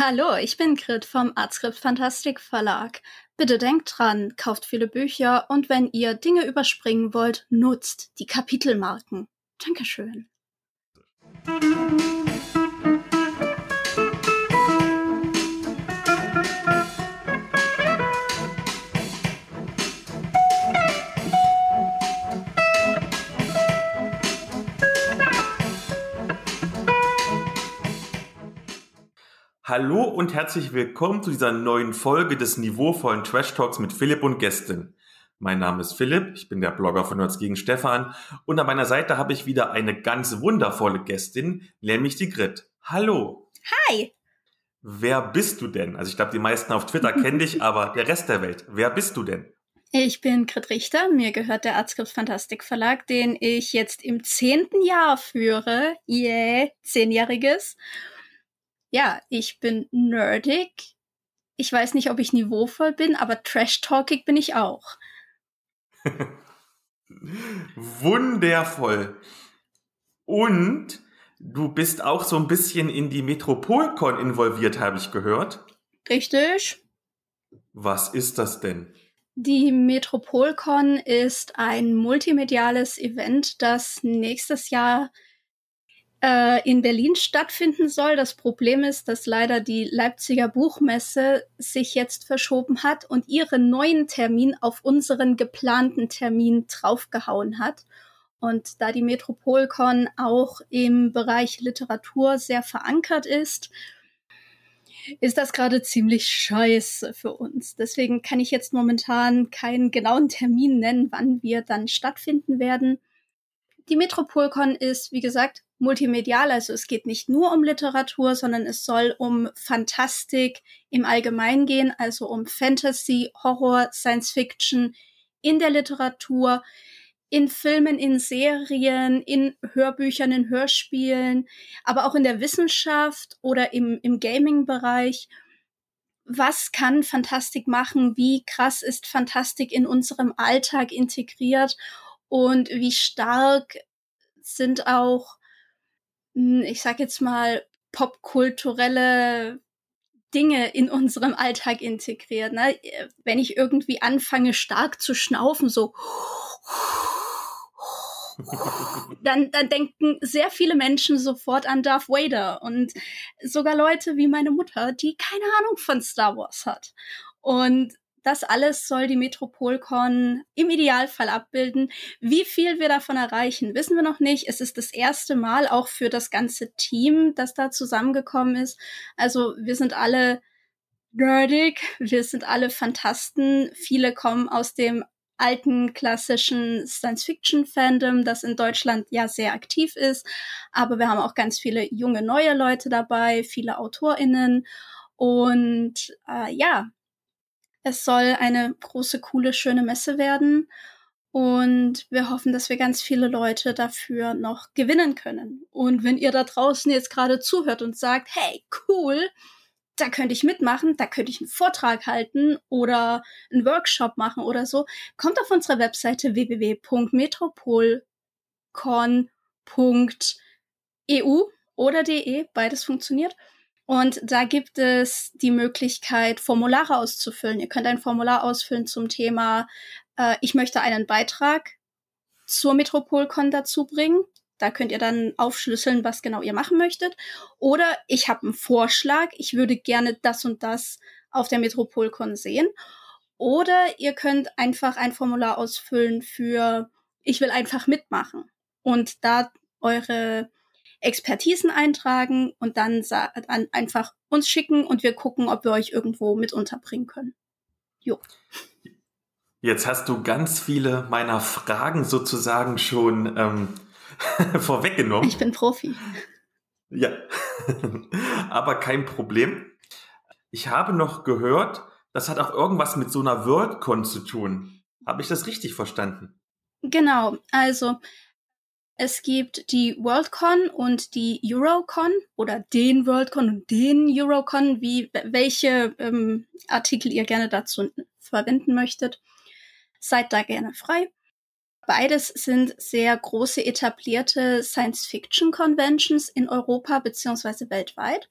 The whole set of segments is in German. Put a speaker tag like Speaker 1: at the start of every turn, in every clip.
Speaker 1: Hallo, ich bin Grit vom Artskript Fantastik Verlag. Bitte denkt dran, kauft viele Bücher und wenn ihr Dinge überspringen wollt, nutzt die Kapitelmarken. Dankeschön.
Speaker 2: Hallo und herzlich willkommen zu dieser neuen Folge des niveauvollen Trash Talks mit Philipp und Gästen. Mein Name ist Philipp, ich bin der Blogger von Nerds gegen Stefan und an meiner Seite habe ich wieder eine ganz wundervolle Gästin, nämlich die Grit. Hallo.
Speaker 1: Hi.
Speaker 2: Wer bist du denn? Also ich glaube, die meisten auf Twitter kennen dich, aber der Rest der Welt, wer bist du denn?
Speaker 1: Ich bin Grit Richter, mir gehört der Artskript Fantastik Verlag, den ich jetzt im zehnten Jahr führe. Yeah, zehnjähriges. Ja, ich bin nerdig. Ich weiß nicht, ob ich niveauvoll bin, aber trash-talkig bin ich auch.
Speaker 2: Wundervoll. Und du bist auch so ein bisschen in die Metropolcon involviert, habe ich gehört.
Speaker 1: Richtig.
Speaker 2: Was ist das denn?
Speaker 1: Die Metropolcon ist ein multimediales Event, das nächstes Jahr in Berlin stattfinden soll. Das Problem ist, dass leider die Leipziger Buchmesse sich jetzt verschoben hat und ihren neuen Termin auf unseren geplanten Termin draufgehauen hat. Und da die Metropolcon auch im Bereich Literatur sehr verankert ist, ist das gerade ziemlich scheiße für uns. Deswegen kann ich jetzt momentan keinen genauen Termin nennen, wann wir dann stattfinden werden. Die Metropolcon ist, wie gesagt, multimedial, also es geht nicht nur um Literatur, sondern es soll um Fantastik im Allgemeinen gehen, also um Fantasy, Horror, Science Fiction in der Literatur, in Filmen, in Serien, in Hörbüchern, in Hörspielen, aber auch in der Wissenschaft oder im, im Gaming-Bereich. Was kann Fantastik machen? Wie krass ist Fantastik in unserem Alltag integriert? Und wie stark sind auch ich sag jetzt mal, popkulturelle Dinge in unserem Alltag integriert. Ne? Wenn ich irgendwie anfange, stark zu schnaufen, so dann, dann denken sehr viele Menschen sofort an Darth Vader und sogar Leute wie meine Mutter, die keine Ahnung von Star Wars hat. Und das alles soll die Metropolcon im Idealfall abbilden. Wie viel wir davon erreichen, wissen wir noch nicht. Es ist das erste Mal auch für das ganze Team, das da zusammengekommen ist. Also wir sind alle nerdig, wir sind alle Fantasten. Viele kommen aus dem alten klassischen Science-Fiction-Fandom, das in Deutschland ja sehr aktiv ist. Aber wir haben auch ganz viele junge neue Leute dabei, viele AutorInnen. Und äh, ja, es soll eine große, coole, schöne Messe werden. Und wir hoffen, dass wir ganz viele Leute dafür noch gewinnen können. Und wenn ihr da draußen jetzt gerade zuhört und sagt, hey, cool, da könnte ich mitmachen, da könnte ich einen Vortrag halten oder einen Workshop machen oder so, kommt auf unsere Webseite www.metropolcon.eu oder de, beides funktioniert. Und da gibt es die Möglichkeit, Formulare auszufüllen. Ihr könnt ein Formular ausfüllen zum Thema, äh, ich möchte einen Beitrag zur Metropolcon dazu bringen. Da könnt ihr dann aufschlüsseln, was genau ihr machen möchtet. Oder ich habe einen Vorschlag, ich würde gerne das und das auf der Metropolcon sehen. Oder ihr könnt einfach ein Formular ausfüllen für, ich will einfach mitmachen. Und da eure Expertisen eintragen und dann einfach uns schicken und wir gucken, ob wir euch irgendwo mit unterbringen können. Jo.
Speaker 2: Jetzt hast du ganz viele meiner Fragen sozusagen schon ähm, vorweggenommen.
Speaker 1: Ich bin Profi.
Speaker 2: Ja, aber kein Problem. Ich habe noch gehört, das hat auch irgendwas mit so einer WorldCon zu tun. Habe ich das richtig verstanden?
Speaker 1: Genau, also es gibt die Worldcon und die Eurocon oder den Worldcon und den Eurocon, wie welche ähm, Artikel ihr gerne dazu verwenden möchtet. Seid da gerne frei. Beides sind sehr große etablierte Science-Fiction-Conventions in Europa beziehungsweise weltweit.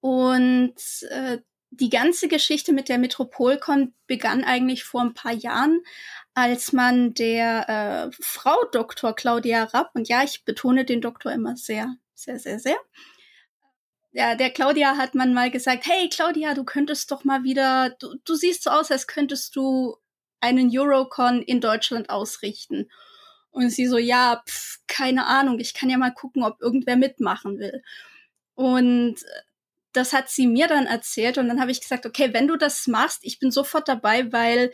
Speaker 1: Und äh, die ganze Geschichte mit der Metropolcon begann eigentlich vor ein paar Jahren, als man der äh, Frau Dr. Claudia Rapp, und ja, ich betone den Doktor immer sehr, sehr, sehr, sehr, ja, der Claudia hat man mal gesagt, hey Claudia, du könntest doch mal wieder, du, du siehst so aus, als könntest du einen Eurocon in Deutschland ausrichten. Und sie so, ja, pf, keine Ahnung, ich kann ja mal gucken, ob irgendwer mitmachen will. Und das hat sie mir dann erzählt und dann habe ich gesagt, okay, wenn du das machst, ich bin sofort dabei, weil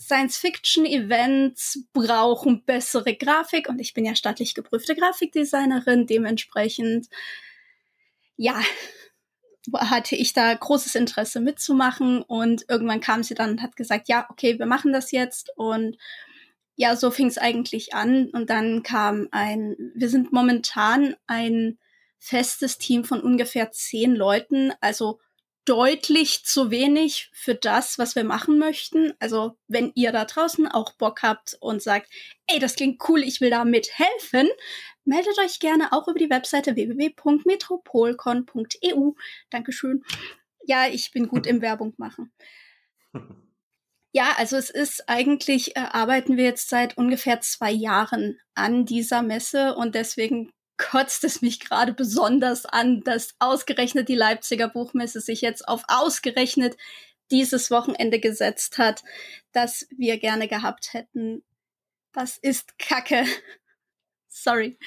Speaker 1: Science-Fiction-Events brauchen bessere Grafik und ich bin ja staatlich geprüfte Grafikdesignerin, dementsprechend ja, hatte ich da großes Interesse mitzumachen und irgendwann kam sie dann und hat gesagt, ja, okay, wir machen das jetzt. Und ja, so fing es eigentlich an. Und dann kam ein, wir sind momentan ein festes Team von ungefähr zehn Leuten, also deutlich zu wenig für das, was wir machen möchten. Also wenn ihr da draußen auch Bock habt und sagt, ey, das klingt cool, ich will da mithelfen, meldet euch gerne auch über die Webseite www.metropolcon.eu. Dankeschön. Ja, ich bin gut im Werbung machen. Ja, also es ist eigentlich, äh, arbeiten wir jetzt seit ungefähr zwei Jahren an dieser Messe und deswegen kotzt es mich gerade besonders an, dass ausgerechnet die Leipziger Buchmesse sich jetzt auf ausgerechnet dieses Wochenende gesetzt hat, das wir gerne gehabt hätten. Das ist Kacke. Sorry.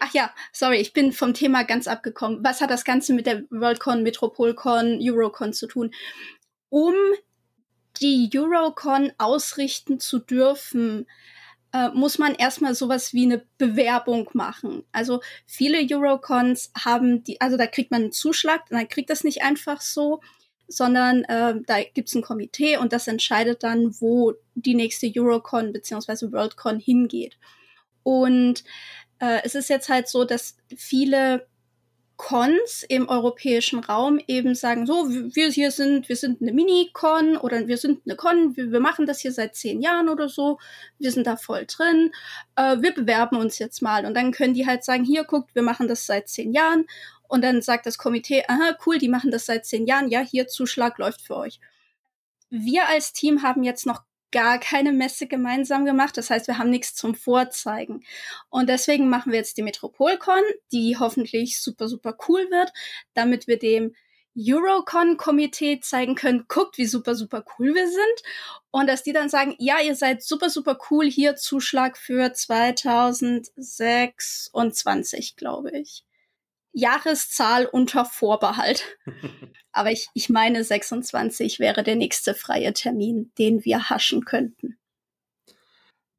Speaker 1: Ach ja, sorry, ich bin vom Thema ganz abgekommen. Was hat das Ganze mit der Worldcon, Metropolcon, Eurocon zu tun? Um die Eurocon ausrichten zu dürfen, äh, muss man erstmal sowas wie eine Bewerbung machen. Also viele Eurocons haben die, also da kriegt man einen Zuschlag, dann kriegt das nicht einfach so, sondern äh, da gibt's ein Komitee und das entscheidet dann, wo die nächste Eurocon beziehungsweise Worldcon hingeht. Und äh, es ist jetzt halt so, dass viele Cons im europäischen Raum eben sagen, so, wir hier sind, wir sind eine Mini-Con oder wir sind eine Con, wir, wir, machen das hier seit zehn Jahren oder so, wir sind da voll drin, äh, wir bewerben uns jetzt mal. Und dann können die halt sagen, hier guckt, wir machen das seit zehn Jahren. Und dann sagt das Komitee, aha, cool, die machen das seit zehn Jahren, ja, hier Zuschlag läuft für euch. Wir als Team haben jetzt noch gar keine Messe gemeinsam gemacht. Das heißt, wir haben nichts zum Vorzeigen. Und deswegen machen wir jetzt die Metropolcon, die hoffentlich super, super cool wird, damit wir dem Eurocon-Komitee zeigen können, guckt, wie super, super cool wir sind. Und dass die dann sagen, ja, ihr seid super, super cool, hier Zuschlag für 2026, glaube ich. Jahreszahl unter Vorbehalt. Aber ich, ich meine, 26 wäre der nächste freie Termin, den wir haschen könnten.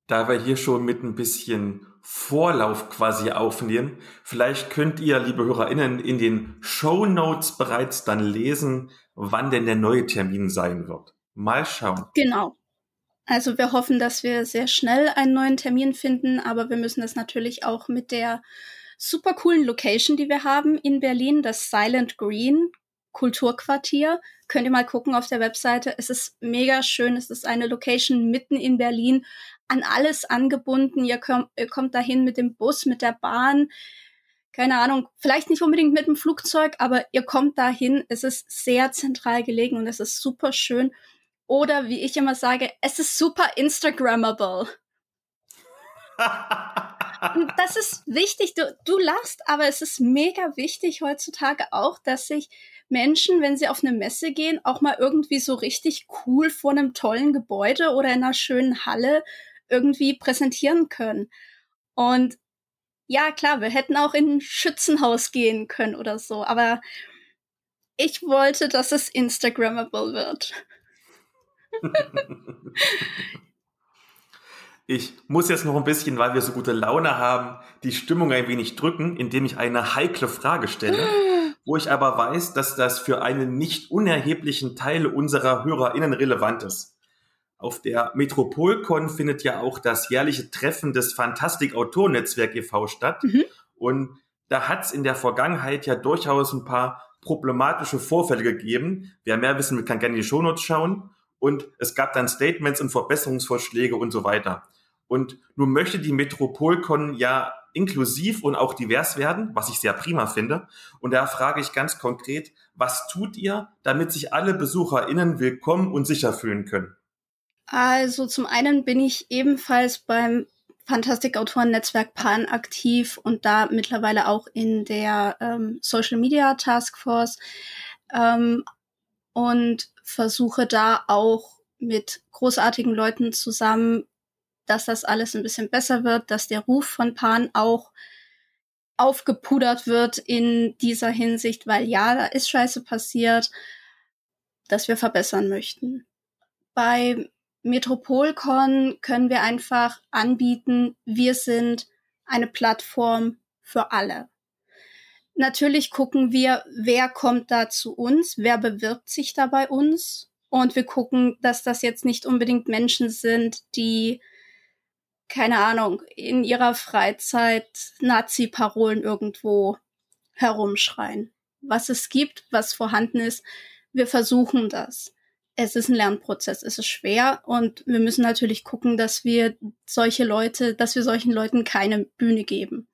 Speaker 2: Da wir hier schon mit ein bisschen Vorlauf quasi aufnehmen, vielleicht könnt ihr, liebe HörerInnen, in den Show Notes bereits dann lesen, wann denn der neue Termin sein wird. Mal schauen.
Speaker 1: Genau. Also wir hoffen, dass wir sehr schnell einen neuen Termin finden, aber wir müssen das natürlich auch mit der super coolen Location, die wir haben in Berlin, das Silent Green Kulturquartier. Könnt ihr mal gucken auf der Webseite. Es ist mega schön. Es ist eine Location mitten in Berlin, an alles angebunden. Ihr, kommt, ihr kommt dahin mit dem Bus, mit der Bahn. Keine Ahnung, vielleicht nicht unbedingt mit dem Flugzeug, aber ihr kommt dahin. Es ist sehr zentral gelegen und es ist super schön. Oder wie ich immer sage, es ist super Instagrammable. Und das ist wichtig. Du, du lachst, aber es ist mega wichtig heutzutage auch, dass sich Menschen, wenn sie auf eine Messe gehen, auch mal irgendwie so richtig cool vor einem tollen Gebäude oder in einer schönen Halle irgendwie präsentieren können. Und ja, klar, wir hätten auch in ein Schützenhaus gehen können oder so, aber ich wollte, dass es Instagrammable wird.
Speaker 2: Ich muss jetzt noch ein bisschen, weil wir so gute Laune haben, die Stimmung ein wenig drücken, indem ich eine heikle Frage stelle, wo ich aber weiß, dass das für einen nicht unerheblichen Teil unserer HörerInnen relevant ist. Auf der Metropolcon findet ja auch das jährliche Treffen des Fantastik-Autorennetzwerk e.V. statt. Mhm. Und da hat es in der Vergangenheit ja durchaus ein paar problematische Vorfälle gegeben. Wer mehr wissen will, kann gerne in die Shownotes schauen. Und es gab dann Statements und Verbesserungsvorschläge und so weiter. Und nun möchte die Metropolcon ja inklusiv und auch divers werden, was ich sehr prima finde. Und da frage ich ganz konkret, was tut ihr, damit sich alle BesucherInnen willkommen und sicher fühlen können?
Speaker 1: Also zum einen bin ich ebenfalls beim Fantastikautoren-Netzwerk Pan aktiv und da mittlerweile auch in der ähm, Social Media Task Force ähm, und versuche da auch mit großartigen Leuten zusammen dass das alles ein bisschen besser wird, dass der Ruf von Pan auch aufgepudert wird in dieser Hinsicht, weil ja, da ist Scheiße passiert, dass wir verbessern möchten. Bei Metropolcon können wir einfach anbieten, wir sind eine Plattform für alle. Natürlich gucken wir, wer kommt da zu uns, wer bewirbt sich da bei uns. Und wir gucken, dass das jetzt nicht unbedingt Menschen sind, die keine Ahnung, in ihrer Freizeit Nazi-Parolen irgendwo herumschreien. Was es gibt, was vorhanden ist, wir versuchen das. Es ist ein Lernprozess, es ist schwer und wir müssen natürlich gucken, dass wir solche Leute, dass wir solchen Leuten keine Bühne geben.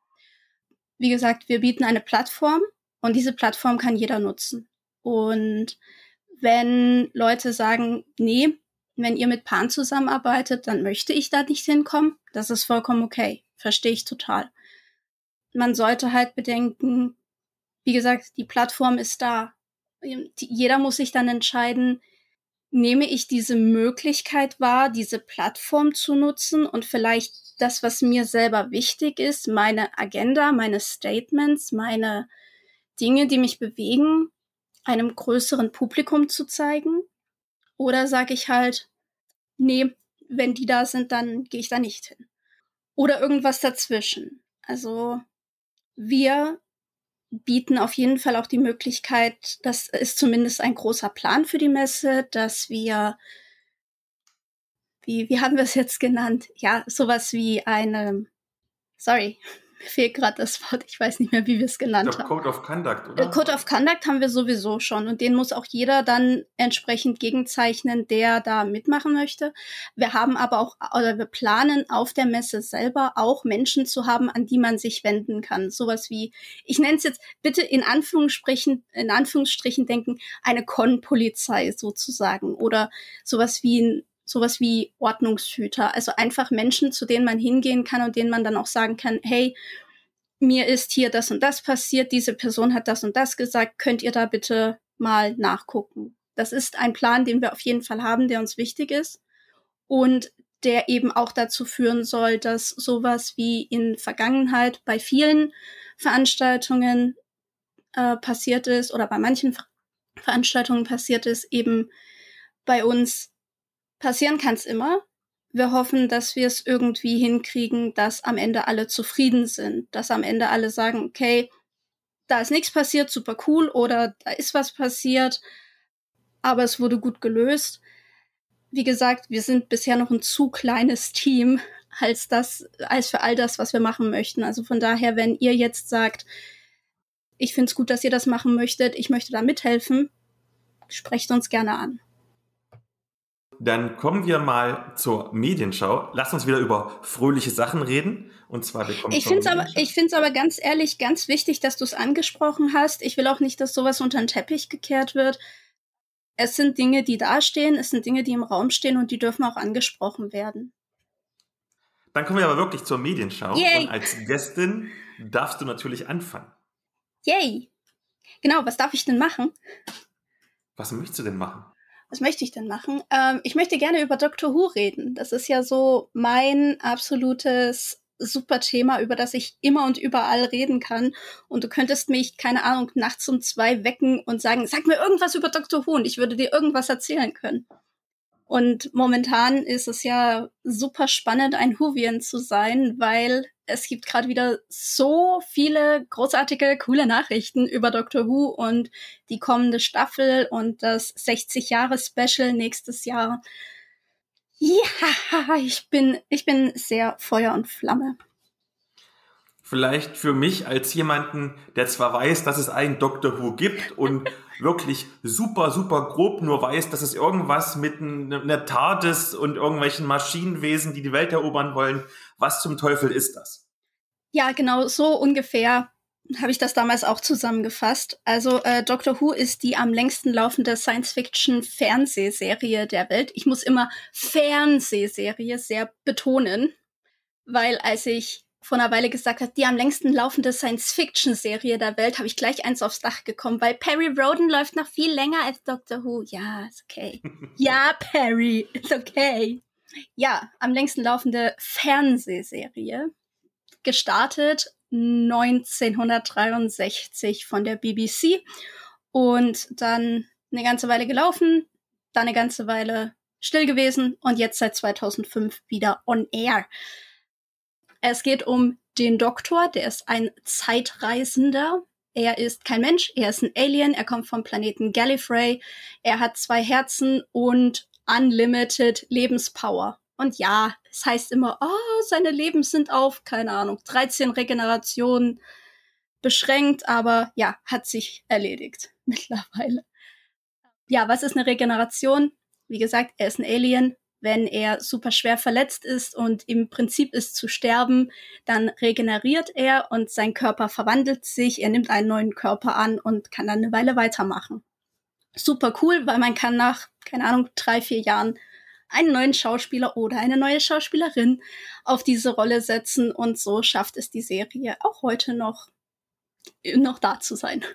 Speaker 1: Wie gesagt, wir bieten eine Plattform und diese Plattform kann jeder nutzen. Und wenn Leute sagen, nee, wenn ihr mit Pan zusammenarbeitet, dann möchte ich da nicht hinkommen. Das ist vollkommen okay. Verstehe ich total. Man sollte halt bedenken, wie gesagt, die Plattform ist da. Jeder muss sich dann entscheiden, nehme ich diese Möglichkeit wahr, diese Plattform zu nutzen und vielleicht das, was mir selber wichtig ist, meine Agenda, meine Statements, meine Dinge, die mich bewegen, einem größeren Publikum zu zeigen oder sage ich halt, nee, wenn die da sind, dann gehe ich da nicht hin. Oder irgendwas dazwischen. Also wir bieten auf jeden Fall auch die Möglichkeit, das ist zumindest ein großer Plan für die Messe, dass wir, wie, wie haben wir es jetzt genannt? Ja, sowas wie eine, sorry, fehlt gerade das Wort, ich weiß nicht mehr, wie wir es genannt ich glaub,
Speaker 2: haben. Code of Conduct, oder?
Speaker 1: Äh, Code of Conduct haben wir sowieso schon und den muss auch jeder dann entsprechend gegenzeichnen, der da mitmachen möchte. Wir haben aber auch, oder wir planen auf der Messe selber auch Menschen zu haben, an die man sich wenden kann. Sowas wie, ich nenne es jetzt bitte in Anführungsstrichen, in Anführungsstrichen denken, eine Con-Polizei sozusagen oder sowas wie ein sowas wie Ordnungshüter. Also einfach Menschen, zu denen man hingehen kann und denen man dann auch sagen kann, hey, mir ist hier das und das passiert, diese Person hat das und das gesagt, könnt ihr da bitte mal nachgucken. Das ist ein Plan, den wir auf jeden Fall haben, der uns wichtig ist und der eben auch dazu führen soll, dass sowas wie in Vergangenheit bei vielen Veranstaltungen äh, passiert ist oder bei manchen Veranstaltungen passiert ist, eben bei uns Passieren kann es immer. Wir hoffen, dass wir es irgendwie hinkriegen, dass am Ende alle zufrieden sind, dass am Ende alle sagen, okay, da ist nichts passiert, super cool, oder da ist was passiert, aber es wurde gut gelöst. Wie gesagt, wir sind bisher noch ein zu kleines Team als das, als für all das, was wir machen möchten. Also von daher, wenn ihr jetzt sagt, ich finde es gut, dass ihr das machen möchtet, ich möchte da mithelfen, sprecht uns gerne an.
Speaker 2: Dann kommen wir mal zur Medienschau. Lass uns wieder über fröhliche Sachen reden. Und zwar
Speaker 1: bekommt Ich finde es aber, ich finde es aber ganz ehrlich ganz wichtig, dass du es angesprochen hast. Ich will auch nicht, dass sowas unter den Teppich gekehrt wird. Es sind Dinge, die dastehen, es sind Dinge, die im Raum stehen und die dürfen auch angesprochen werden.
Speaker 2: Dann kommen wir aber wirklich zur Medienschau. Yay. Und als Gästin darfst du natürlich anfangen.
Speaker 1: Yay! Genau, was darf ich denn machen?
Speaker 2: Was möchtest du denn machen?
Speaker 1: Was möchte ich denn machen? Ähm, ich möchte gerne über Doctor Who reden. Das ist ja so mein absolutes super Thema, über das ich immer und überall reden kann. Und du könntest mich, keine Ahnung, nachts um zwei wecken und sagen, sag mir irgendwas über Who und ich würde dir irgendwas erzählen können. Und momentan ist es ja super spannend, ein Whovian zu sein, weil es gibt gerade wieder so viele großartige, coole Nachrichten über Doctor Who und die kommende Staffel und das 60 Jahre Special nächstes Jahr. Ja, ich bin, ich bin sehr Feuer und Flamme.
Speaker 2: Vielleicht für mich als jemanden, der zwar weiß, dass es einen Doctor Who gibt und wirklich super, super grob nur weiß, dass es irgendwas mit einer TARDIS und irgendwelchen Maschinenwesen, die die Welt erobern wollen. Was zum Teufel ist das?
Speaker 1: Ja, genau, so ungefähr habe ich das damals auch zusammengefasst. Also äh, Doctor Who ist die am längsten laufende Science-Fiction-Fernsehserie der Welt. Ich muss immer Fernsehserie sehr betonen, weil als ich vor einer Weile gesagt hat, die am längsten laufende Science-Fiction-Serie der Welt, habe ich gleich eins aufs Dach gekommen, weil Perry Roden läuft noch viel länger als Doctor Who. Ja, ist okay. ja, Perry, ist okay. Ja, am längsten laufende Fernsehserie. Gestartet 1963 von der BBC und dann eine ganze Weile gelaufen, dann eine ganze Weile still gewesen und jetzt seit 2005 wieder on air. Es geht um den Doktor, der ist ein Zeitreisender. Er ist kein Mensch, er ist ein Alien, er kommt vom Planeten Gallifrey, er hat zwei Herzen und unlimited Lebenspower. Und ja, es heißt immer, oh, seine Leben sind auf, keine Ahnung, 13 Regenerationen beschränkt, aber ja, hat sich erledigt mittlerweile. Ja, was ist eine Regeneration? Wie gesagt, er ist ein Alien, wenn er super schwer verletzt ist und im Prinzip ist zu sterben, dann regeneriert er und sein Körper verwandelt sich, er nimmt einen neuen Körper an und kann dann eine Weile weitermachen. Super cool, weil man kann nach, keine Ahnung, drei, vier Jahren einen neuen Schauspieler oder eine neue Schauspielerin auf diese Rolle setzen und so schafft es die Serie auch heute noch, noch da zu sein.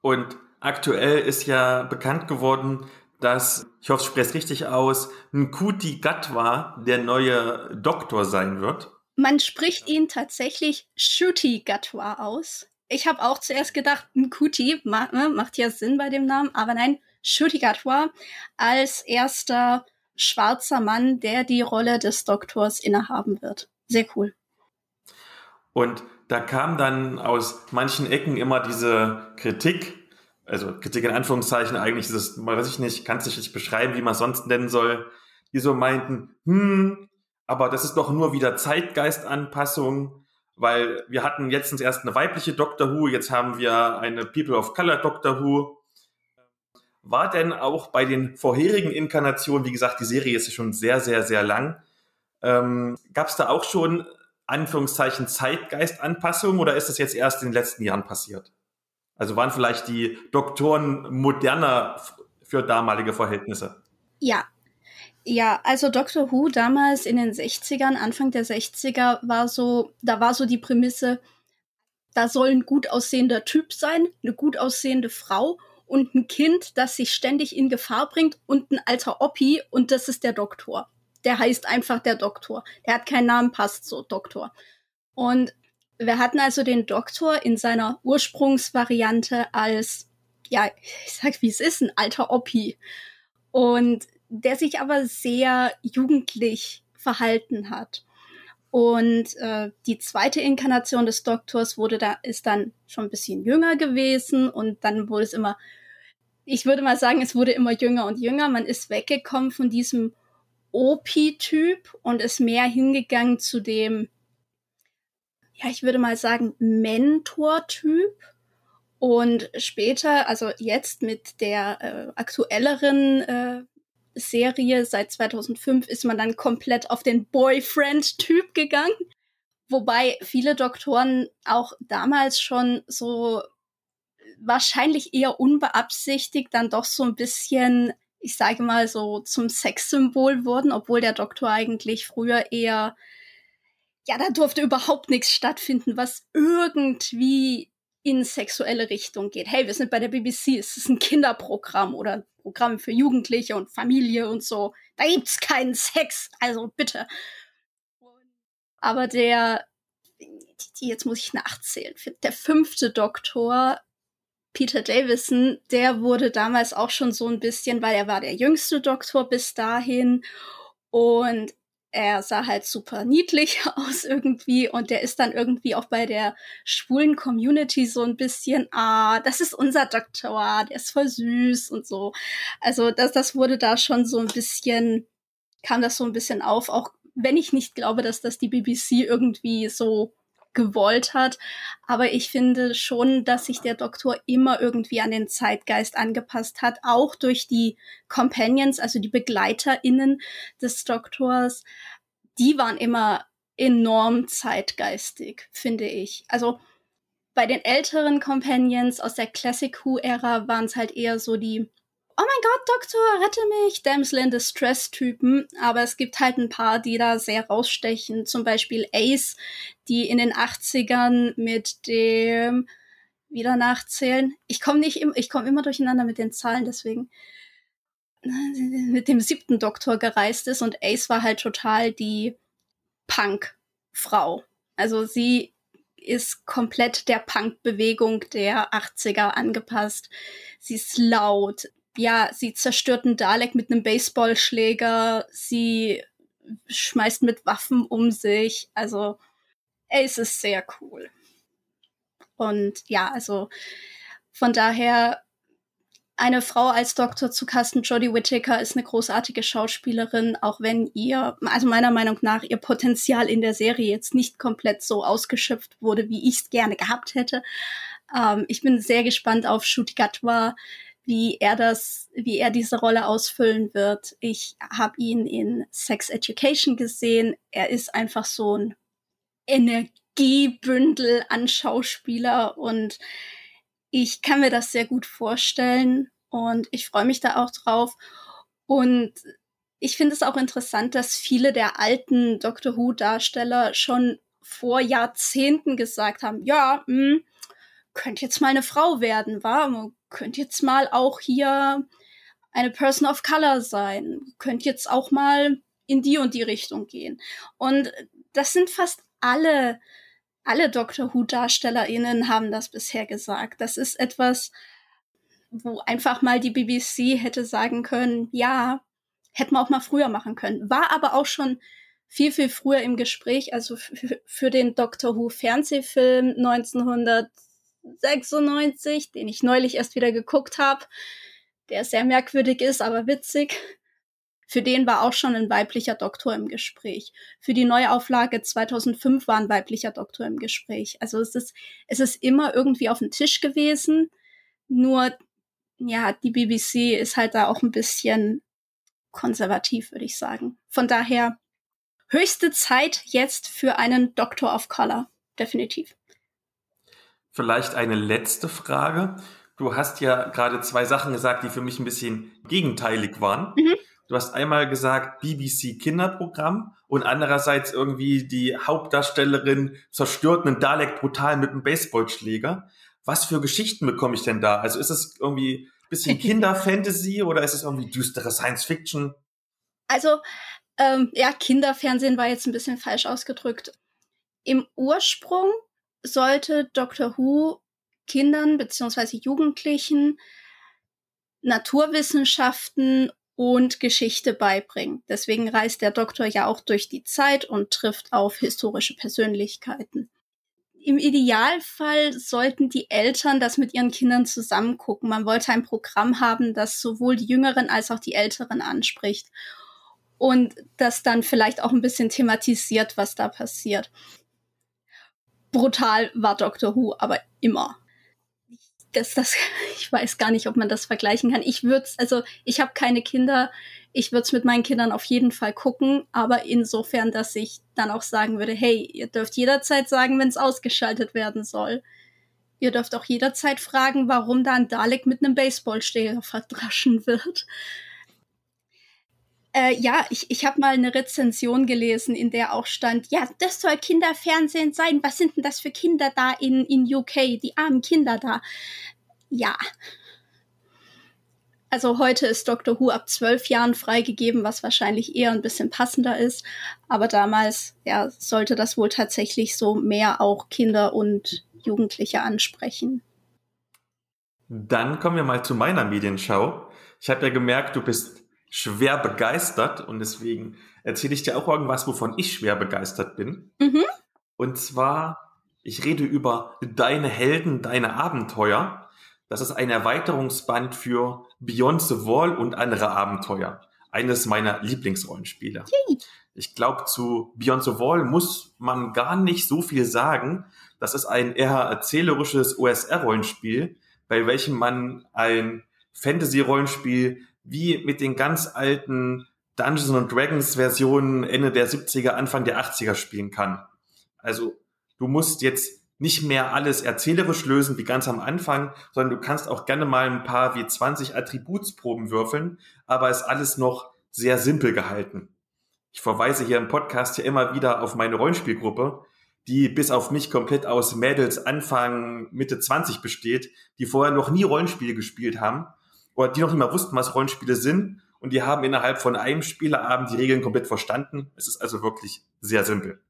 Speaker 2: Und aktuell ist ja bekannt geworden, dass, ich hoffe, ich spreche es richtig aus, Nkuti Gatwa der neue Doktor sein wird.
Speaker 1: Man spricht ihn tatsächlich Shuti Gatwa aus. Ich habe auch zuerst gedacht, Nkuti ma ne, macht ja Sinn bei dem Namen, aber nein, Shuti Gatwa als erster schwarzer Mann, der die Rolle des Doktors innehaben wird. Sehr cool.
Speaker 2: Und da kam dann aus manchen Ecken immer diese Kritik, also Kritik in Anführungszeichen, eigentlich ist es, weiß ich nicht, kann es nicht beschreiben, wie man es sonst nennen soll, die so meinten, hm, aber das ist doch nur wieder Zeitgeistanpassung, weil wir hatten letztens erst eine weibliche Doctor Who, jetzt haben wir eine People of Color Doctor Who. War denn auch bei den vorherigen Inkarnationen, wie gesagt, die Serie ist schon sehr, sehr, sehr lang, ähm, gab es da auch schon Anführungszeichen Zeitgeistanpassung oder ist das jetzt erst in den letzten Jahren passiert? Also waren vielleicht die Doktoren moderner für damalige Verhältnisse?
Speaker 1: Ja. Ja, also Doctor Who damals in den 60ern, Anfang der 60er war so, da war so die Prämisse, da soll ein gut aussehender Typ sein, eine gut aussehende Frau und ein Kind, das sich ständig in Gefahr bringt und ein alter Oppi und das ist der Doktor. Der heißt einfach der Doktor. Der hat keinen Namen, passt so, Doktor. Und wir hatten also den Doktor in seiner Ursprungsvariante als, ja, ich sag wie es ist, ein alter Oppi. Und der sich aber sehr jugendlich verhalten hat. Und äh, die zweite Inkarnation des Doktors wurde da, ist dann schon ein bisschen jünger gewesen und dann wurde es immer, ich würde mal sagen, es wurde immer jünger und jünger. Man ist weggekommen von diesem OP-Typ und ist mehr hingegangen zu dem ja, ich würde mal sagen, Mentor-Typ. Und später, also jetzt mit der äh, aktuelleren äh, Serie seit 2005 ist man dann komplett auf den Boyfriend-Typ gegangen. Wobei viele Doktoren auch damals schon so wahrscheinlich eher unbeabsichtigt dann doch so ein bisschen, ich sage mal so zum Sexsymbol wurden, obwohl der Doktor eigentlich früher eher ja, da durfte überhaupt nichts stattfinden, was irgendwie in sexuelle Richtung geht. Hey, wir sind bei der BBC, es ist ein Kinderprogramm oder ein Programm für Jugendliche und Familie und so. Da gibt's keinen Sex, also bitte. Aber der, jetzt muss ich nachzählen, der fünfte Doktor, Peter Davison, der wurde damals auch schon so ein bisschen, weil er war der jüngste Doktor bis dahin und er sah halt super niedlich aus irgendwie und der ist dann irgendwie auch bei der schwulen Community so ein bisschen, ah, das ist unser Doktor, der ist voll süß und so. Also das, das wurde da schon so ein bisschen, kam das so ein bisschen auf, auch wenn ich nicht glaube, dass das die BBC irgendwie so gewollt hat. Aber ich finde schon, dass sich der Doktor immer irgendwie an den Zeitgeist angepasst hat, auch durch die Companions, also die BegleiterInnen des Doktors. Die waren immer enorm zeitgeistig, finde ich. Also bei den älteren Companions aus der Classic Who-Ära waren es halt eher so die Oh mein Gott, Doktor, rette mich, Damsel in Distress-Typen. Aber es gibt halt ein paar, die da sehr rausstechen. Zum Beispiel Ace, die in den 80ern mit dem wieder nachzählen. Ich komme nicht im, ich komme immer durcheinander mit den Zahlen, deswegen mit dem siebten Doktor gereist ist und Ace war halt total die Punk-Frau. Also sie ist komplett der Punk-Bewegung der 80er angepasst. Sie ist laut. Ja, sie zerstört einen Dalek mit einem Baseballschläger. Sie schmeißt mit Waffen um sich. Also, es ist sehr cool. Und ja, also von daher eine Frau als Doktor zu casten, Jodie Whittaker, ist eine großartige Schauspielerin, auch wenn ihr, also meiner Meinung nach, ihr Potenzial in der Serie jetzt nicht komplett so ausgeschöpft wurde, wie ich es gerne gehabt hätte. Ähm, ich bin sehr gespannt auf Shuti Gatwa, wie er das, wie er diese Rolle ausfüllen wird. Ich habe ihn in Sex Education gesehen. Er ist einfach so ein Energiebündel an Schauspieler und ich kann mir das sehr gut vorstellen und ich freue mich da auch drauf. Und ich finde es auch interessant, dass viele der alten Doctor Who-Darsteller schon vor Jahrzehnten gesagt haben, ja, mh, hm, könnte jetzt mal eine Frau werden, war, könnte jetzt mal auch hier eine Person of Color sein, könnte jetzt auch mal in die und die Richtung gehen. Und das sind fast alle alle Doctor Who-DarstellerInnen haben das bisher gesagt. Das ist etwas, wo einfach mal die BBC hätte sagen können, ja, hätten wir auch mal früher machen können. War aber auch schon viel, viel früher im Gespräch, also für den Doctor Who Fernsehfilm 1996, den ich neulich erst wieder geguckt habe, der sehr merkwürdig ist, aber witzig. Für den war auch schon ein weiblicher Doktor im Gespräch. Für die Neuauflage 2005 war ein weiblicher Doktor im Gespräch. Also es ist, es ist immer irgendwie auf dem Tisch gewesen. Nur, ja, die BBC ist halt da auch ein bisschen konservativ, würde ich sagen. Von daher höchste Zeit jetzt für einen Doctor of Color. Definitiv.
Speaker 2: Vielleicht eine letzte Frage. Du hast ja gerade zwei Sachen gesagt, die für mich ein bisschen gegenteilig waren. Mhm. Du hast einmal gesagt BBC Kinderprogramm und andererseits irgendwie die Hauptdarstellerin zerstört einen Dalek brutal mit einem Baseballschläger. Was für Geschichten bekomme ich denn da? Also ist es irgendwie ein bisschen Kinderfantasy oder ist es irgendwie düstere Science Fiction?
Speaker 1: Also ähm, ja, Kinderfernsehen war jetzt ein bisschen falsch ausgedrückt. Im Ursprung sollte Doctor Who Kindern beziehungsweise Jugendlichen Naturwissenschaften und Geschichte beibringen. Deswegen reist der Doktor ja auch durch die Zeit und trifft auf historische Persönlichkeiten. Im Idealfall sollten die Eltern das mit ihren Kindern zusammen gucken. Man wollte ein Programm haben, das sowohl die Jüngeren als auch die Älteren anspricht und das dann vielleicht auch ein bisschen thematisiert, was da passiert. Brutal war Doctor Who, aber immer das, das, ich weiß gar nicht, ob man das vergleichen kann. Ich würde also ich habe keine Kinder, ich würde es mit meinen Kindern auf jeden Fall gucken, aber insofern, dass ich dann auch sagen würde, hey, ihr dürft jederzeit sagen, wenn es ausgeschaltet werden soll. Ihr dürft auch jederzeit fragen, warum da ein Dalek mit einem Baseballschläger verdraschen wird. Äh, ja, ich, ich habe mal eine Rezension gelesen, in der auch stand, ja, das soll Kinderfernsehen sein. Was sind denn das für Kinder da in, in UK, die armen Kinder da? Ja. Also heute ist Doctor Who ab zwölf Jahren freigegeben, was wahrscheinlich eher ein bisschen passender ist. Aber damals, ja, sollte das wohl tatsächlich so mehr auch Kinder und Jugendliche ansprechen.
Speaker 2: Dann kommen wir mal zu meiner Medienschau. Ich habe ja gemerkt, du bist schwer begeistert und deswegen erzähle ich dir auch irgendwas, wovon ich schwer begeistert bin. Mhm. Und zwar, ich rede über deine Helden, deine Abenteuer. Das ist ein Erweiterungsband für Beyond the Wall und andere Abenteuer. eines meiner Lieblingsrollenspiele. Yay. Ich glaube, zu Beyond the Wall muss man gar nicht so viel sagen. Das ist ein eher erzählerisches OSR-Rollenspiel, bei welchem man ein Fantasy-Rollenspiel wie mit den ganz alten Dungeons Dragons Versionen Ende der 70er, Anfang der 80er spielen kann. Also du musst jetzt nicht mehr alles erzählerisch lösen wie ganz am Anfang, sondern du kannst auch gerne mal ein paar wie 20 Attributsproben würfeln, aber ist alles noch sehr simpel gehalten. Ich verweise hier im Podcast ja immer wieder auf meine Rollenspielgruppe, die bis auf mich komplett aus Mädels Anfang, Mitte 20 besteht, die vorher noch nie Rollenspiele gespielt haben oder die noch nicht mal wussten, was Rollenspiele sind und die haben innerhalb von einem Spieleabend die Regeln komplett verstanden. Es ist also wirklich sehr simpel.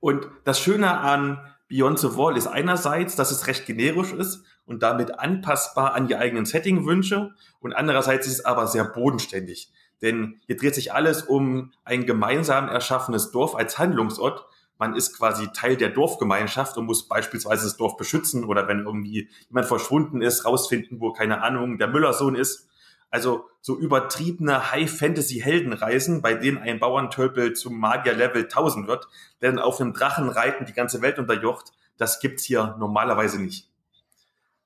Speaker 2: Und das Schöne an Beyond the Wall ist einerseits, dass es recht generisch ist und damit anpassbar an die eigenen Settingwünsche und andererseits ist es aber sehr bodenständig. Denn hier dreht sich alles um ein gemeinsam erschaffenes Dorf als Handlungsort. Man ist quasi Teil der Dorfgemeinschaft und muss beispielsweise das Dorf beschützen oder wenn irgendwie jemand verschwunden ist, rausfinden, wo keine Ahnung der Müllersohn ist. Also so übertriebene High-Fantasy-Heldenreisen, bei denen ein Bauerntölpel zum Magier-Level 1000 wird, der dann auf einem Drachen reiten die ganze Welt unterjocht, das gibt's hier normalerweise nicht.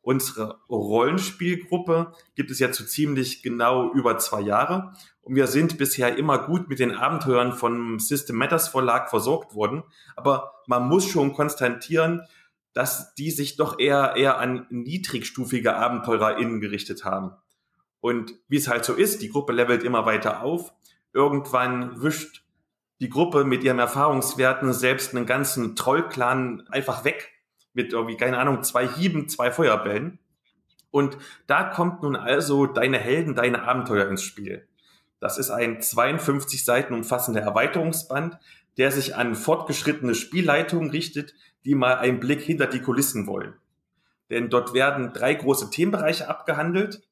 Speaker 2: Unsere Rollenspielgruppe gibt es jetzt so ziemlich genau über zwei Jahre und wir sind bisher immer gut mit den Abenteuern vom System Matters Verlag versorgt worden, aber man muss schon konstatieren, dass die sich doch eher, eher an niedrigstufige AbenteurerInnen gerichtet haben. Und wie es halt so ist, die Gruppe levelt immer weiter auf. Irgendwann wischt die Gruppe mit ihren Erfahrungswerten selbst einen ganzen Trollclan einfach weg. Mit irgendwie, keine Ahnung, zwei Hieben, zwei Feuerbällen. Und da kommt nun also deine Helden, deine Abenteuer ins Spiel. Das ist ein 52 Seiten umfassender Erweiterungsband, der sich an fortgeschrittene Spielleitungen richtet, die mal einen Blick hinter die Kulissen wollen. Denn dort werden drei große Themenbereiche abgehandelt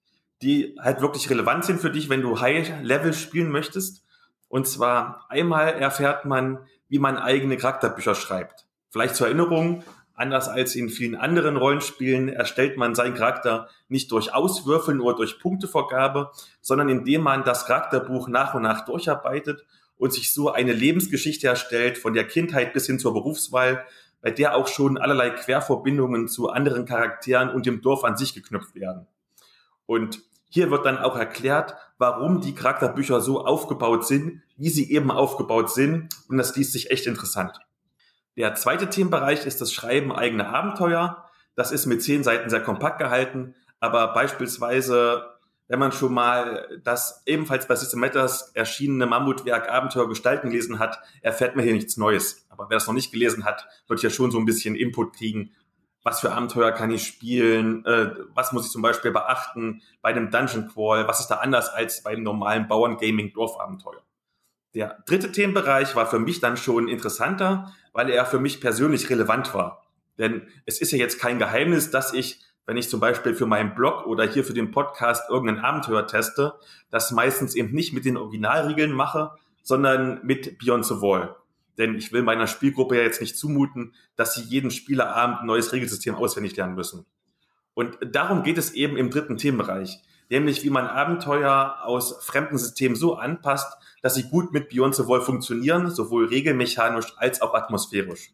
Speaker 2: die halt wirklich relevant sind für dich, wenn du High-Level spielen möchtest. Und zwar einmal erfährt man, wie man eigene Charakterbücher schreibt. Vielleicht zur Erinnerung, anders als in vielen anderen Rollenspielen erstellt man seinen Charakter nicht durch Auswürfeln oder durch Punktevergabe, sondern indem man das Charakterbuch nach und nach durcharbeitet und sich so eine Lebensgeschichte erstellt, von der Kindheit bis hin zur Berufswahl, bei der auch schon allerlei Querverbindungen zu anderen Charakteren und dem Dorf an sich geknüpft werden. Und hier wird dann auch erklärt, warum die Charakterbücher so aufgebaut sind, wie sie eben aufgebaut sind. Und das liest sich echt interessant. Der zweite Themenbereich ist das Schreiben eigener Abenteuer. Das ist mit zehn Seiten sehr kompakt gehalten, aber beispielsweise, wenn man schon mal das ebenfalls bei System Matters erschienene Mammutwerk Abenteuer gestalten gelesen hat, erfährt man hier nichts Neues. Aber wer es noch nicht gelesen hat, wird ja schon so ein bisschen Input kriegen, was für Abenteuer kann ich spielen, äh, was muss ich zum Beispiel beachten bei einem Dungeon Crawl, was ist da anders als beim normalen Bauern-Gaming-Dorfabenteuer. Der dritte Themenbereich war für mich dann schon interessanter, weil er für mich persönlich relevant war. Denn es ist ja jetzt kein Geheimnis, dass ich, wenn ich zum Beispiel für meinen Blog oder hier für den Podcast irgendein Abenteuer teste, das meistens eben nicht mit den Originalregeln mache, sondern mit Beyond the Wall. Denn ich will meiner Spielgruppe ja jetzt nicht zumuten, dass sie jeden Spielerabend ein neues Regelsystem auswendig lernen müssen. Und darum geht es eben im dritten Themenbereich, nämlich wie man Abenteuer aus fremden Systemen so anpasst, dass sie gut mit Beyond the Wall funktionieren, sowohl regelmechanisch als auch atmosphärisch.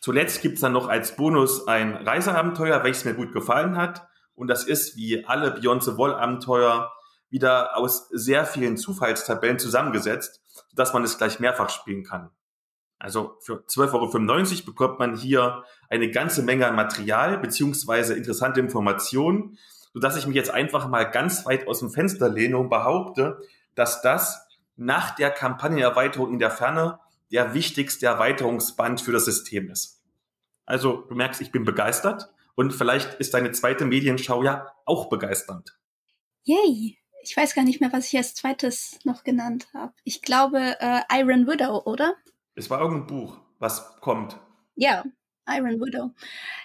Speaker 2: Zuletzt gibt's dann noch als Bonus ein Reiseabenteuer, welches mir gut gefallen hat. Und das ist, wie alle Beyond the Wall Abenteuer, wieder aus sehr vielen Zufallstabellen zusammengesetzt, sodass man es gleich mehrfach spielen kann. Also für 12,95 Euro bekommt man hier eine ganze Menge an Material beziehungsweise interessante Informationen, sodass ich mich jetzt einfach mal ganz weit aus dem Fenster lehne und behaupte, dass das nach der Kampagnenerweiterung in der Ferne der wichtigste Erweiterungsband für das System ist. Also du merkst, ich bin begeistert und vielleicht ist deine zweite Medienschau ja auch begeisternd.
Speaker 1: Yay! Ich weiß gar nicht mehr, was ich als zweites noch genannt habe. Ich glaube äh, Iron Widow, oder?
Speaker 2: Es war irgendein Buch, was kommt.
Speaker 1: Ja, Iron Widow.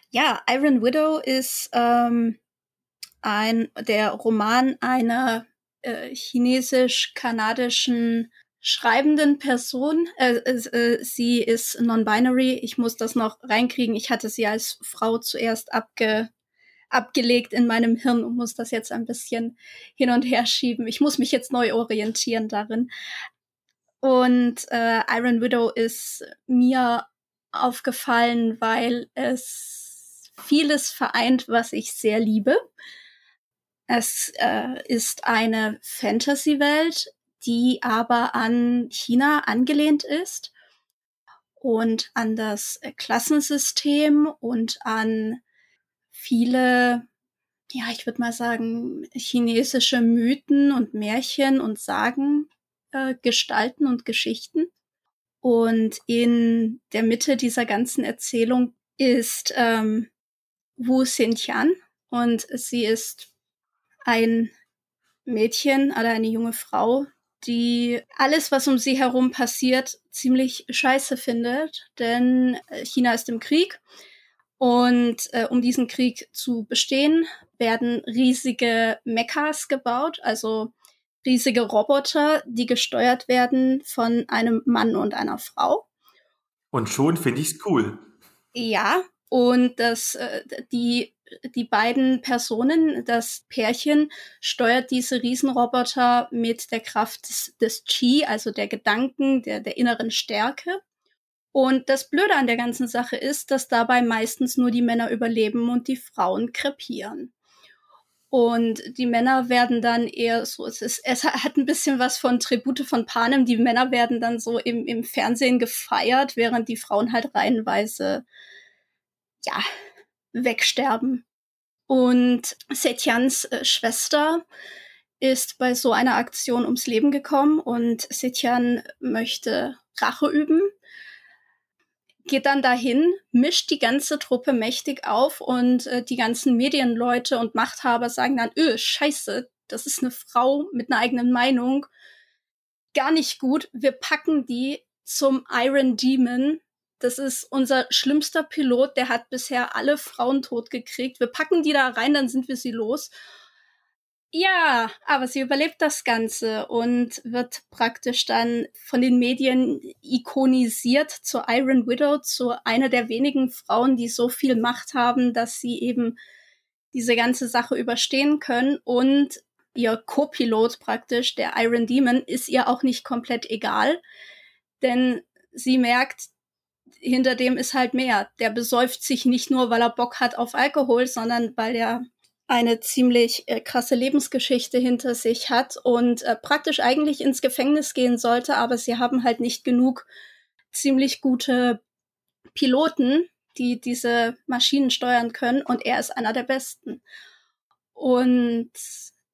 Speaker 1: Ja, Iron Widow ist ähm, ein der Roman einer äh, chinesisch-kanadischen schreibenden Person. Äh, äh, sie ist non-binary. Ich muss das noch reinkriegen. Ich hatte sie als Frau zuerst abge abgelegt in meinem Hirn und muss das jetzt ein bisschen hin und her schieben. Ich muss mich jetzt neu orientieren darin. Und äh, Iron Widow ist mir aufgefallen, weil es vieles vereint, was ich sehr liebe. Es äh, ist eine Fantasy-Welt, die aber an China angelehnt ist und an das Klassensystem und an viele, ja, ich würde mal sagen, chinesische Mythen und Märchen und Sagen äh, gestalten und Geschichten. Und in der Mitte dieser ganzen Erzählung ist ähm, Wu Xintian und sie ist ein Mädchen oder eine junge Frau, die alles, was um sie herum passiert, ziemlich scheiße findet, denn äh, China ist im Krieg und äh, um diesen Krieg zu bestehen, werden riesige Mechas gebaut, also riesige Roboter, die gesteuert werden von einem Mann und einer Frau.
Speaker 2: Und schon finde ich es cool.
Speaker 1: Ja, und das, äh, die, die beiden Personen, das Pärchen, steuert diese Riesenroboter mit der Kraft des, des Qi, also der Gedanken, der, der inneren Stärke. Und das Blöde an der ganzen Sache ist, dass dabei meistens nur die Männer überleben und die Frauen krepieren. Und die Männer werden dann eher so, es ist, es hat ein bisschen was von Tribute von Panem. Die Männer werden dann so im, im Fernsehen gefeiert, während die Frauen halt reihenweise, ja, wegsterben. Und Setians äh, Schwester ist bei so einer Aktion ums Leben gekommen und Setian möchte Rache üben geht dann dahin, mischt die ganze Truppe mächtig auf und äh, die ganzen Medienleute und Machthaber sagen dann, öh, scheiße, das ist eine Frau mit einer eigenen Meinung. Gar nicht gut. Wir packen die zum Iron Demon. Das ist unser schlimmster Pilot, der hat bisher alle Frauen totgekriegt. Wir packen die da rein, dann sind wir sie los. Ja, aber sie überlebt das Ganze und wird praktisch dann von den Medien ikonisiert zur Iron Widow, zu einer der wenigen Frauen, die so viel Macht haben, dass sie eben diese ganze Sache überstehen können und ihr Co-Pilot praktisch, der Iron Demon, ist ihr auch nicht komplett egal, denn sie merkt, hinter dem ist halt mehr. Der besäuft sich nicht nur, weil er Bock hat auf Alkohol, sondern weil er eine ziemlich äh, krasse Lebensgeschichte hinter sich hat und äh, praktisch eigentlich ins Gefängnis gehen sollte, aber sie haben halt nicht genug ziemlich gute Piloten, die diese Maschinen steuern können und er ist einer der besten. Und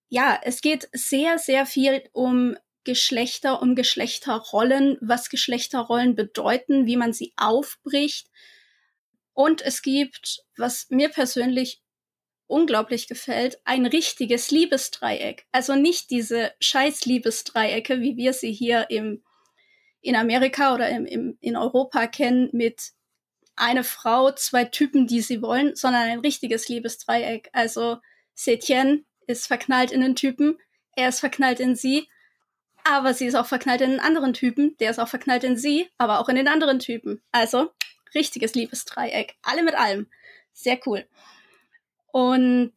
Speaker 1: ja, es geht sehr, sehr viel um Geschlechter, um Geschlechterrollen, was Geschlechterrollen bedeuten, wie man sie aufbricht. Und es gibt, was mir persönlich unglaublich gefällt, ein richtiges Liebesdreieck. Also nicht diese scheiß Liebesdreiecke, wie wir sie hier im, in Amerika oder im, im, in Europa kennen, mit eine Frau, zwei Typen, die sie wollen, sondern ein richtiges Liebesdreieck. Also Setien ist verknallt in den Typen, er ist verknallt in sie, aber sie ist auch verknallt in einen anderen Typen, der ist auch verknallt in sie, aber auch in den anderen Typen. Also richtiges Liebesdreieck. Alle mit allem. Sehr cool. Und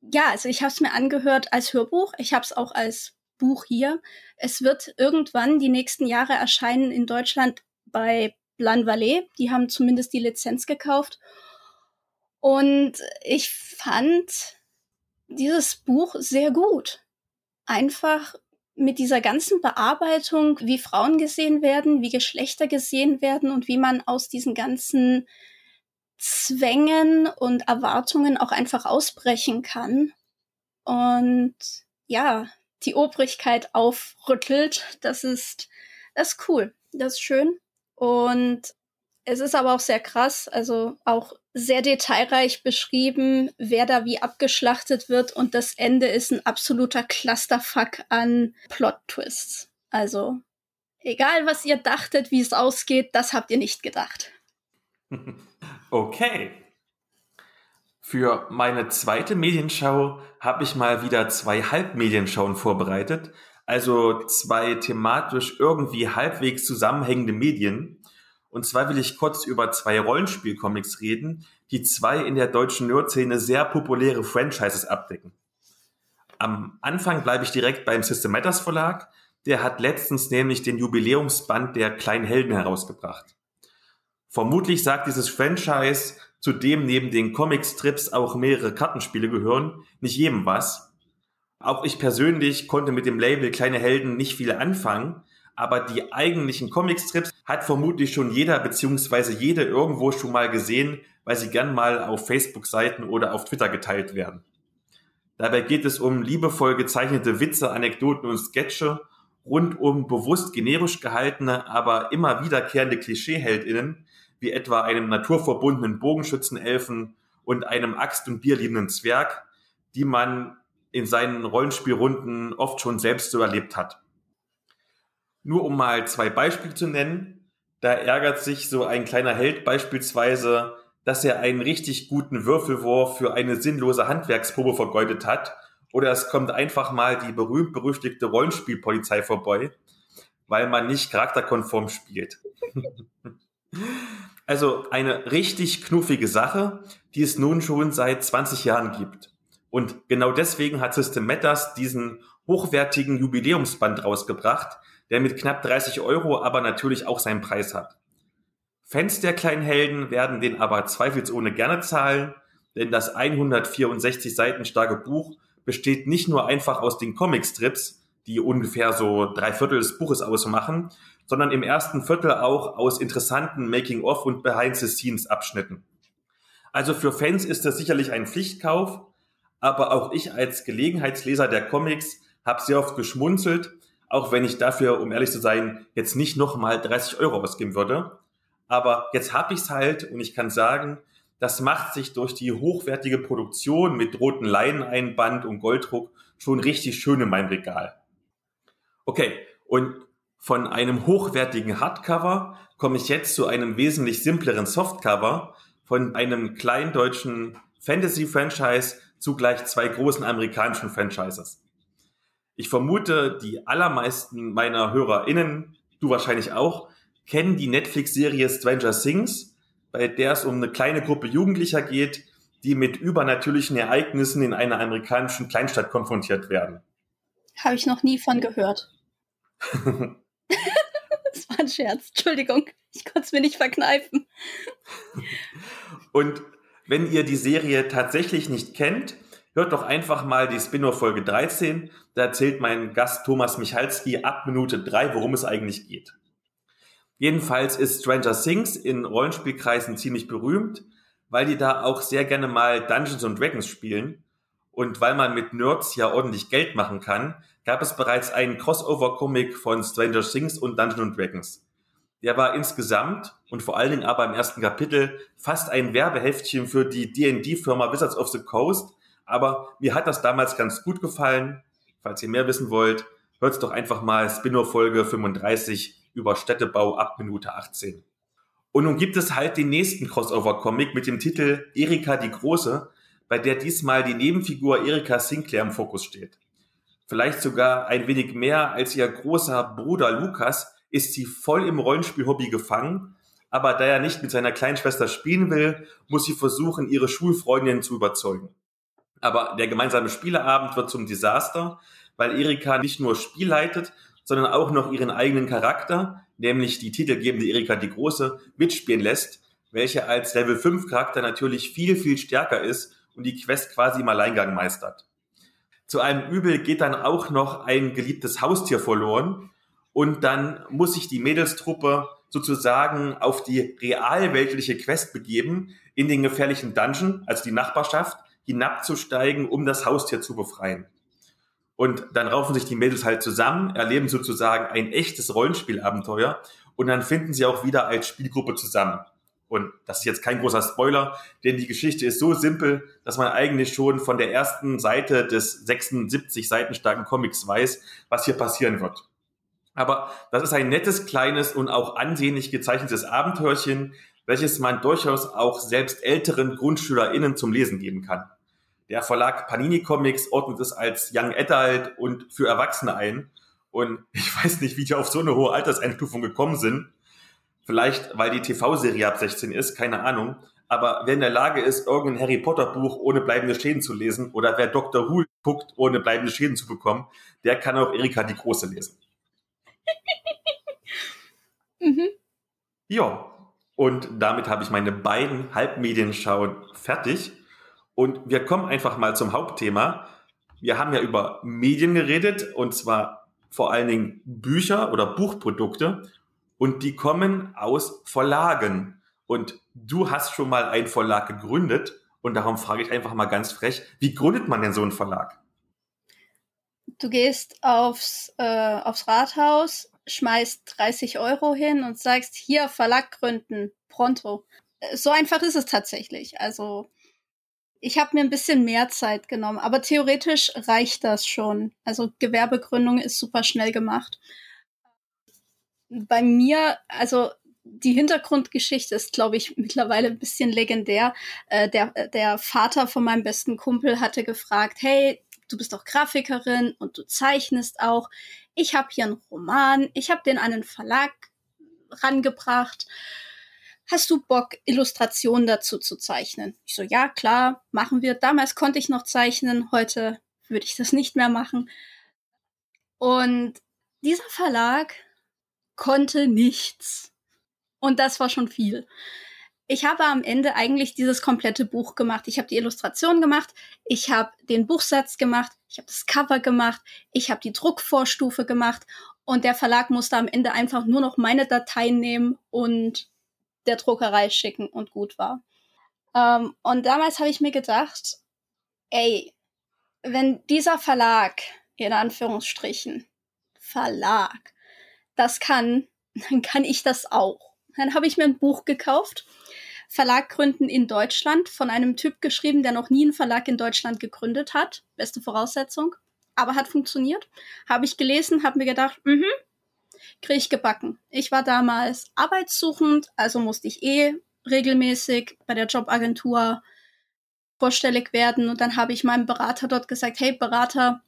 Speaker 1: ja, also ich habe es mir angehört als Hörbuch. Ich habe es auch als Buch hier. Es wird irgendwann die nächsten Jahre erscheinen in Deutschland bei Blan Vallée. Die haben zumindest die Lizenz gekauft. Und ich fand dieses Buch sehr gut. Einfach mit dieser ganzen Bearbeitung, wie Frauen gesehen werden, wie Geschlechter gesehen werden und wie man aus diesen ganzen Zwängen und Erwartungen auch einfach ausbrechen kann und ja, die Obrigkeit aufrüttelt. Das ist, das ist cool, das ist schön und es ist aber auch sehr krass, also auch sehr detailreich beschrieben, wer da wie abgeschlachtet wird und das Ende ist ein absoluter Clusterfuck an Plot-Twists. Also, egal was ihr dachtet, wie es ausgeht, das habt ihr nicht gedacht.
Speaker 2: Okay. Für meine zweite Medienschau habe ich mal wieder zwei Halbmedienschauen vorbereitet, also zwei thematisch irgendwie halbwegs zusammenhängende Medien. Und zwar will ich kurz über zwei Rollenspielcomics reden, die zwei in der deutschen Nerd-Szene sehr populäre Franchises abdecken. Am Anfang bleibe ich direkt beim System Matters Verlag. Der hat letztens nämlich den Jubiläumsband der kleinen Helden herausgebracht. Vermutlich sagt dieses Franchise, zu dem neben den Comicstrips auch mehrere Kartenspiele gehören, nicht jedem was. Auch ich persönlich konnte mit dem Label Kleine Helden nicht viel anfangen, aber die eigentlichen Comicstrips hat vermutlich schon jeder beziehungsweise jede irgendwo schon mal gesehen, weil sie gern mal auf Facebook-Seiten oder auf Twitter geteilt werden. Dabei geht es um liebevoll gezeichnete Witze, Anekdoten und Sketche rund um bewusst generisch gehaltene, aber immer wiederkehrende Klischeeheldinnen, wie etwa einem naturverbundenen Bogenschützenelfen und einem Axt- und Bierliebenden Zwerg, die man in seinen Rollenspielrunden oft schon selbst so erlebt hat. Nur um mal zwei Beispiele zu nennen, da ärgert sich so ein kleiner Held beispielsweise, dass er einen richtig guten Würfelwurf für eine sinnlose Handwerksprobe vergeudet hat, oder es kommt einfach mal die berühmt-berüchtigte Rollenspielpolizei vorbei, weil man nicht charakterkonform spielt. also eine richtig knuffige Sache, die es nun schon seit 20 Jahren gibt. Und genau deswegen hat System Matters diesen hochwertigen Jubiläumsband rausgebracht, der mit knapp 30 Euro aber natürlich auch seinen Preis hat. Fans der kleinen Helden werden den aber zweifelsohne gerne zahlen, denn das 164 Seiten starke Buch besteht nicht nur einfach aus den Comicstrips, die ungefähr so drei Viertel des Buches ausmachen, sondern im ersten Viertel auch aus interessanten Making-of und Behind-the-Scenes-Abschnitten. Also für Fans ist das sicherlich ein Pflichtkauf, aber auch ich als Gelegenheitsleser der Comics habe sehr oft geschmunzelt, auch wenn ich dafür, um ehrlich zu sein, jetzt nicht nochmal 30 Euro ausgeben würde. Aber jetzt habe ich es halt und ich kann sagen, das macht sich durch die hochwertige Produktion mit roten Leineneinband und Golddruck schon richtig schön in meinem Regal. Okay, und von einem hochwertigen Hardcover komme ich jetzt zu einem wesentlich simpleren Softcover von einem kleinen deutschen Fantasy-Franchise zu gleich zwei großen amerikanischen Franchises. Ich vermute, die allermeisten meiner HörerInnen, du wahrscheinlich auch, kennen die Netflix-Serie Stranger Things, bei der es um eine kleine Gruppe Jugendlicher geht, die mit übernatürlichen Ereignissen in einer amerikanischen Kleinstadt konfrontiert werden.
Speaker 1: Habe ich noch nie von gehört. das war ein Scherz. Entschuldigung, ich konnte es mir nicht verkneifen.
Speaker 2: Und wenn ihr die Serie tatsächlich nicht kennt, Hört doch einfach mal die Spin-off-Folge 13. Da erzählt mein Gast Thomas Michalski ab Minute 3, worum es eigentlich geht. Jedenfalls ist Stranger Things in Rollenspielkreisen ziemlich berühmt, weil die da auch sehr gerne mal Dungeons and Dragons spielen. Und weil man mit Nerds ja ordentlich Geld machen kann, gab es bereits einen Crossover-Comic von Stranger Things und Dungeons and Dragons. Der war insgesamt und vor allen Dingen aber im ersten Kapitel fast ein Werbeheftchen für die D&D-Firma Wizards of the Coast, aber mir hat das damals ganz gut gefallen. Falls ihr mehr wissen wollt, hört doch einfach mal Spin-off-Folge 35 über Städtebau ab Minute 18. Und nun gibt es halt den nächsten Crossover-Comic mit dem Titel Erika die Große, bei der diesmal die Nebenfigur Erika Sinclair im Fokus steht. Vielleicht sogar ein wenig mehr als ihr großer Bruder Lukas ist sie voll im Rollenspiel-Hobby gefangen, aber da er nicht mit seiner kleinen Schwester spielen will, muss sie versuchen, ihre Schulfreundinnen zu überzeugen. Aber der gemeinsame Spieleabend wird zum Desaster, weil Erika nicht nur Spiel leitet, sondern auch noch ihren eigenen Charakter, nämlich die titelgebende Erika die Große, mitspielen lässt, welche als Level 5 Charakter natürlich viel, viel stärker ist und die Quest quasi im Alleingang meistert. Zu einem Übel geht dann auch noch ein geliebtes Haustier verloren und dann muss sich die Mädelstruppe sozusagen auf die realweltliche Quest begeben in den gefährlichen Dungeon, also die Nachbarschaft, hinabzusteigen, um das Haustier zu befreien. Und dann raufen sich die Mädels halt zusammen, erleben sozusagen ein echtes Rollenspielabenteuer und dann finden sie auch wieder als Spielgruppe zusammen. Und das ist jetzt kein großer Spoiler, denn die Geschichte ist so simpel, dass man eigentlich schon von der ersten Seite des 76 Seiten starken Comics weiß, was hier passieren wird. Aber das ist ein nettes, kleines und auch ansehnlich gezeichnetes Abenteuerchen, welches man durchaus auch selbst älteren GrundschülerInnen zum Lesen geben kann. Der Verlag Panini Comics ordnet es als Young Adult und für Erwachsene ein. Und ich weiß nicht, wie die auf so eine hohe Alterseinstufung gekommen sind. Vielleicht, weil die TV-Serie ab 16 ist, keine Ahnung. aber wer in der Lage ist, irgendein Harry Potter Buch ohne bleibende Schäden zu lesen oder wer Dr. Who guckt, ohne bleibende Schäden zu bekommen, der kann auch Erika die Große lesen. mhm. Ja, und damit habe ich meine beiden Halbmedienschauen fertig. Und wir kommen einfach mal zum Hauptthema. Wir haben ja über Medien geredet und zwar vor allen Dingen Bücher oder Buchprodukte und die kommen aus Verlagen. Und du hast schon mal einen Verlag gegründet und darum frage ich einfach mal ganz frech, wie gründet man denn so einen Verlag?
Speaker 1: Du gehst aufs, äh, aufs Rathaus, schmeißt 30 Euro hin und sagst, hier Verlag gründen, pronto. So einfach ist es tatsächlich. Also ich habe mir ein bisschen mehr Zeit genommen, aber theoretisch reicht das schon. Also Gewerbegründung ist super schnell gemacht. Bei mir, also die Hintergrundgeschichte ist, glaube ich, mittlerweile ein bisschen legendär. Äh, der, der Vater von meinem besten Kumpel hatte gefragt, hey, du bist doch Grafikerin und du zeichnest auch. Ich habe hier einen Roman, ich habe den an einen Verlag rangebracht hast du Bock, Illustrationen dazu zu zeichnen? Ich so, ja, klar, machen wir. Damals konnte ich noch zeichnen, heute würde ich das nicht mehr machen. Und dieser Verlag konnte nichts. Und das war schon viel. Ich habe am Ende eigentlich dieses komplette Buch gemacht. Ich habe die Illustration gemacht, ich habe den Buchsatz gemacht, ich habe das Cover gemacht, ich habe die Druckvorstufe gemacht und der Verlag musste am Ende einfach nur noch meine Dateien nehmen und der Druckerei schicken und gut war. Ähm, und damals habe ich mir gedacht, ey, wenn dieser Verlag, in Anführungsstrichen, Verlag, das kann, dann kann ich das auch. Dann habe ich mir ein Buch gekauft, Verlag gründen in Deutschland, von einem Typ geschrieben, der noch nie einen Verlag in Deutschland gegründet hat. Beste Voraussetzung. Aber hat funktioniert. Habe ich gelesen, habe mir gedacht, mhm, kriege ich gebacken. Ich war damals arbeitssuchend, also musste ich eh regelmäßig bei der Jobagentur vorstellig werden. Und dann habe ich meinem Berater dort gesagt, hey Berater,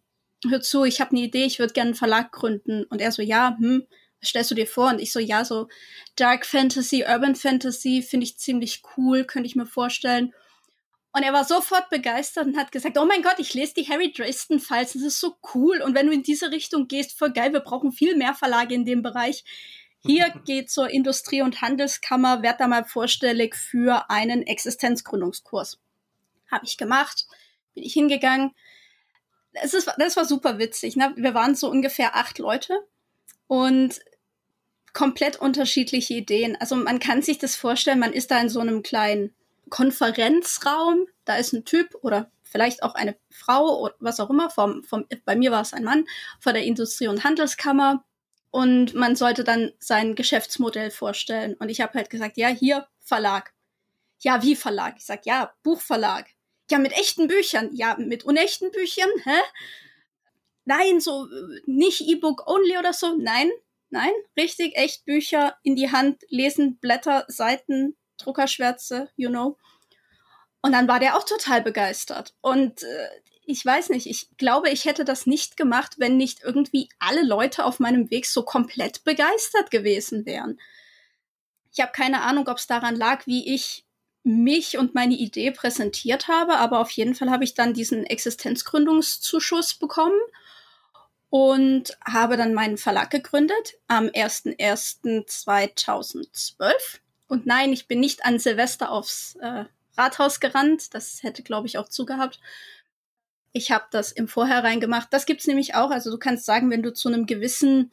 Speaker 1: hör zu, ich habe eine Idee, ich würde gerne einen Verlag gründen. Und er so, ja, hm, stellst du dir vor? Und ich so, ja, so Dark Fantasy, Urban Fantasy finde ich ziemlich cool, könnte ich mir vorstellen. Und er war sofort begeistert und hat gesagt, oh mein Gott, ich lese die Harry Dresden Files, das ist so cool. Und wenn du in diese Richtung gehst, voll geil, wir brauchen viel mehr Verlage in dem Bereich. Hier geht zur Industrie- und Handelskammer, werd da mal vorstellig für einen Existenzgründungskurs. Habe ich gemacht, bin ich hingegangen. Das, ist, das war super witzig. Ne? Wir waren so ungefähr acht Leute und komplett unterschiedliche Ideen. Also man kann sich das vorstellen, man ist da in so einem kleinen Konferenzraum, da ist ein Typ oder vielleicht auch eine Frau oder was auch immer, vom, vom, bei mir war es ein Mann, vor der Industrie- und Handelskammer und man sollte dann sein Geschäftsmodell vorstellen. Und ich habe halt gesagt, ja, hier Verlag. Ja, wie Verlag? Ich sag, ja, Buchverlag. Ja, mit echten Büchern. Ja, mit unechten Büchern, hä? Nein, so nicht E-Book only oder so. Nein, nein, richtig, echt Bücher in die Hand, lesen, Blätter, Seiten, Druckerschwärze, you know. Und dann war der auch total begeistert. Und äh, ich weiß nicht, ich glaube, ich hätte das nicht gemacht, wenn nicht irgendwie alle Leute auf meinem Weg so komplett begeistert gewesen wären. Ich habe keine Ahnung, ob es daran lag, wie ich mich und meine Idee präsentiert habe, aber auf jeden Fall habe ich dann diesen Existenzgründungszuschuss bekommen und habe dann meinen Verlag gegründet am 01.01.2012. Und nein, ich bin nicht an Silvester aufs äh, Rathaus gerannt. Das hätte, glaube ich, auch zugehabt. Ich habe das im Vorhinein gemacht. Das gibt's nämlich auch. Also du kannst sagen, wenn du zu einem gewissen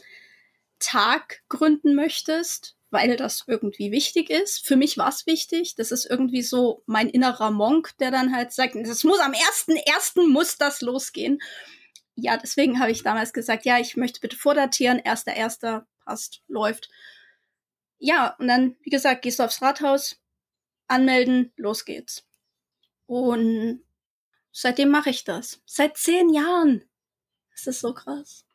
Speaker 1: Tag gründen möchtest, weil das irgendwie wichtig ist. Für mich war es wichtig. Das ist irgendwie so mein innerer Monk, der dann halt sagt, es muss am ersten ersten muss das losgehen. Ja, deswegen habe ich damals gesagt, ja, ich möchte bitte vordatieren. Erster, erster passt, läuft ja, und dann, wie gesagt, gehst du aufs Rathaus, anmelden, los geht's. Und seitdem mache ich das. Seit zehn Jahren. Das ist so krass.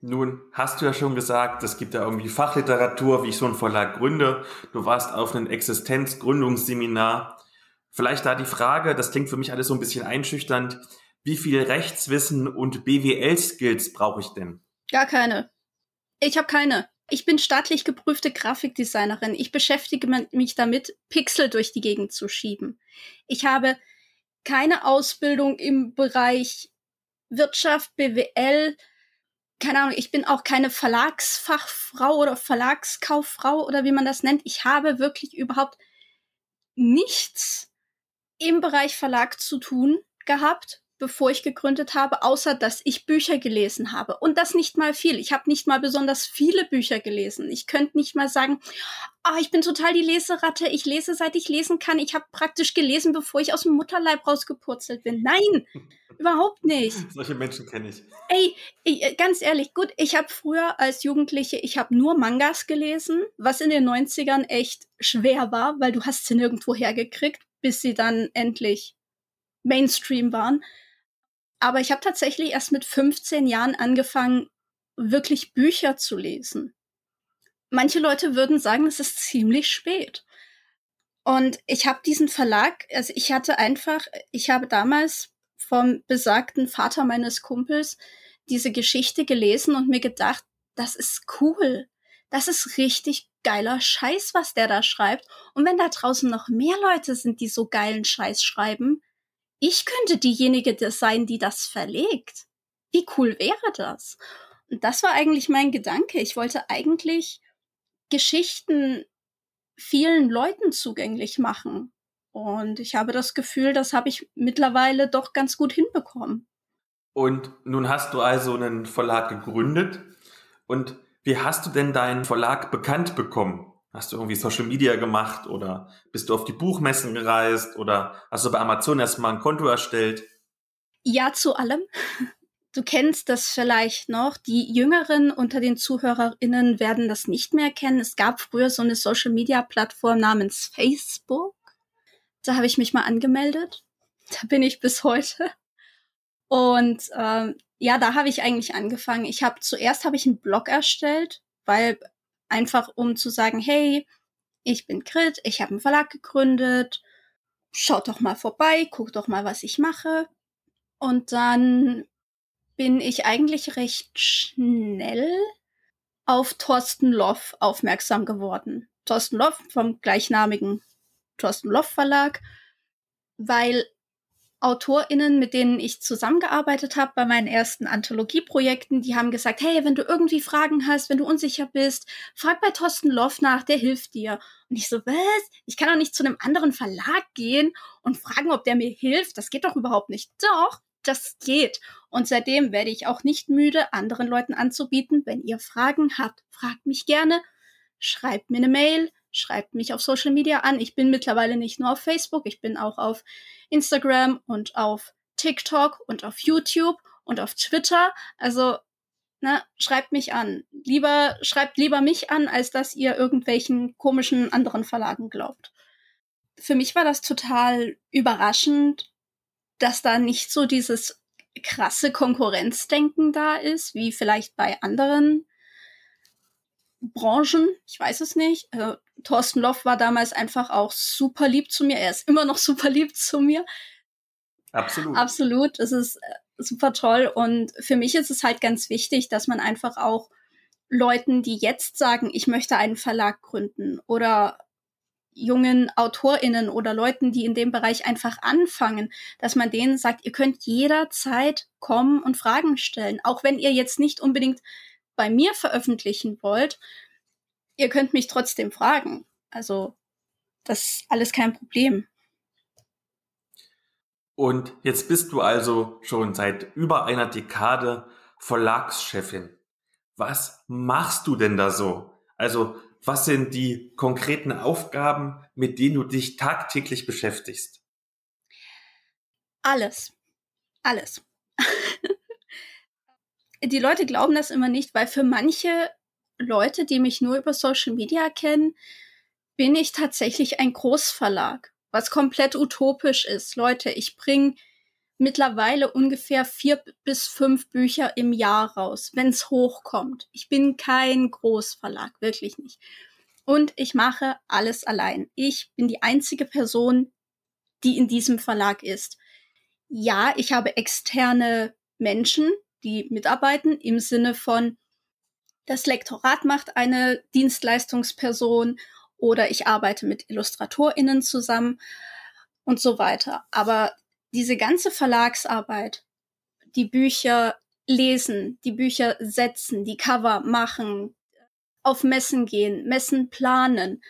Speaker 2: Nun hast du ja schon gesagt, es gibt ja irgendwie Fachliteratur, wie ich so einen Verlag gründe. Du warst auf einem Existenzgründungsseminar. Vielleicht da die Frage, das klingt für mich alles so ein bisschen einschüchternd. Wie viel Rechtswissen und BWL-Skills brauche ich denn?
Speaker 1: Gar keine. Ich habe keine. Ich bin staatlich geprüfte Grafikdesignerin. Ich beschäftige mich damit, Pixel durch die Gegend zu schieben. Ich habe keine Ausbildung im Bereich Wirtschaft, BWL, keine Ahnung, ich bin auch keine Verlagsfachfrau oder Verlagskauffrau oder wie man das nennt. Ich habe wirklich überhaupt nichts im Bereich Verlag zu tun gehabt bevor ich gegründet habe, außer dass ich Bücher gelesen habe. Und das nicht mal viel. Ich habe nicht mal besonders viele Bücher gelesen. Ich könnte nicht mal sagen, ah, ich bin total die Leseratte. Ich lese, seit ich lesen kann. Ich habe praktisch gelesen, bevor ich aus dem Mutterleib rausgepurzelt bin. Nein, überhaupt nicht.
Speaker 2: Solche Menschen kenne ich.
Speaker 1: Ey, ey, ganz ehrlich, gut, ich habe früher als Jugendliche, ich habe nur Mangas gelesen, was in den 90ern echt schwer war, weil du hast sie nirgendwo hergekriegt, bis sie dann endlich Mainstream waren. Aber ich habe tatsächlich erst mit 15 Jahren angefangen, wirklich Bücher zu lesen. Manche Leute würden sagen, es ist ziemlich spät. Und ich habe diesen Verlag, also ich hatte einfach, ich habe damals vom besagten Vater meines Kumpels diese Geschichte gelesen und mir gedacht, das ist cool. Das ist richtig geiler Scheiß, was der da schreibt. Und wenn da draußen noch mehr Leute sind, die so geilen Scheiß schreiben, ich könnte diejenige sein, die das verlegt. Wie cool wäre das? Und das war eigentlich mein Gedanke. Ich wollte eigentlich Geschichten vielen Leuten zugänglich machen. Und ich habe das Gefühl, das habe ich mittlerweile doch ganz gut hinbekommen.
Speaker 2: Und nun hast du also einen Verlag gegründet. Und wie hast du denn deinen Verlag bekannt bekommen? Hast du irgendwie Social Media gemacht oder bist du auf die Buchmessen gereist oder hast du bei Amazon erstmal ein Konto erstellt?
Speaker 1: Ja, zu allem. Du kennst das vielleicht noch. Die Jüngeren unter den ZuhörerInnen werden das nicht mehr kennen. Es gab früher so eine Social Media Plattform namens Facebook. Da habe ich mich mal angemeldet. Da bin ich bis heute. Und ähm, ja, da habe ich eigentlich angefangen. Ich habe zuerst habe ich einen Blog erstellt, weil Einfach um zu sagen, hey, ich bin Grit, ich habe einen Verlag gegründet, schaut doch mal vorbei, guckt doch mal, was ich mache. Und dann bin ich eigentlich recht schnell auf Thorsten Loff aufmerksam geworden. Thorsten Loff vom gleichnamigen Thorsten Loff Verlag, weil AutorInnen, mit denen ich zusammengearbeitet habe bei meinen ersten Anthologieprojekten, die haben gesagt, hey, wenn du irgendwie Fragen hast, wenn du unsicher bist, frag bei Thorsten Loff nach, der hilft dir. Und ich so, was? Ich kann doch nicht zu einem anderen Verlag gehen und fragen, ob der mir hilft. Das geht doch überhaupt nicht. Doch, das geht. Und seitdem werde ich auch nicht müde, anderen Leuten anzubieten, wenn ihr Fragen habt, fragt mich gerne, schreibt mir eine Mail, schreibt mich auf Social Media an. Ich bin mittlerweile nicht nur auf Facebook, ich bin auch auf Instagram und auf TikTok und auf YouTube und auf Twitter. Also, ne, schreibt mich an. Lieber, schreibt lieber mich an, als dass ihr irgendwelchen komischen anderen Verlagen glaubt. Für mich war das total überraschend, dass da nicht so dieses krasse Konkurrenzdenken da ist, wie vielleicht bei anderen Branchen. Ich weiß es nicht. Also, Thorsten Loff war damals einfach auch super lieb zu mir. Er ist immer noch super lieb zu mir.
Speaker 2: Absolut.
Speaker 1: Absolut. Es ist äh, super toll. Und für mich ist es halt ganz wichtig, dass man einfach auch Leuten, die jetzt sagen, ich möchte einen Verlag gründen oder jungen AutorInnen oder Leuten, die in dem Bereich einfach anfangen, dass man denen sagt, ihr könnt jederzeit kommen und Fragen stellen. Auch wenn ihr jetzt nicht unbedingt bei mir veröffentlichen wollt, ihr könnt mich trotzdem fragen. Also, das ist alles kein Problem.
Speaker 2: Und jetzt bist du also schon seit über einer Dekade Verlagschefin. Was machst du denn da so? Also, was sind die konkreten Aufgaben, mit denen du dich tagtäglich beschäftigst?
Speaker 1: Alles. Alles. Die Leute glauben das immer nicht, weil für manche Leute, die mich nur über Social Media kennen, bin ich tatsächlich ein Großverlag, was komplett utopisch ist. Leute, ich bringe mittlerweile ungefähr vier bis fünf Bücher im Jahr raus, wenn es hochkommt. Ich bin kein Großverlag, wirklich nicht. Und ich mache alles allein. Ich bin die einzige Person, die in diesem Verlag ist. Ja, ich habe externe Menschen, die mitarbeiten im Sinne von, Das Lektorat macht eine Dienstleistungsperson oder ich arbeite mit IllustratorInnen zusammen und so weiter. Aber diese ganze Verlagsarbeit, die Bücher lesen, die Bücher setzen, die Cover machen, auf Messen gehen, Messen planen,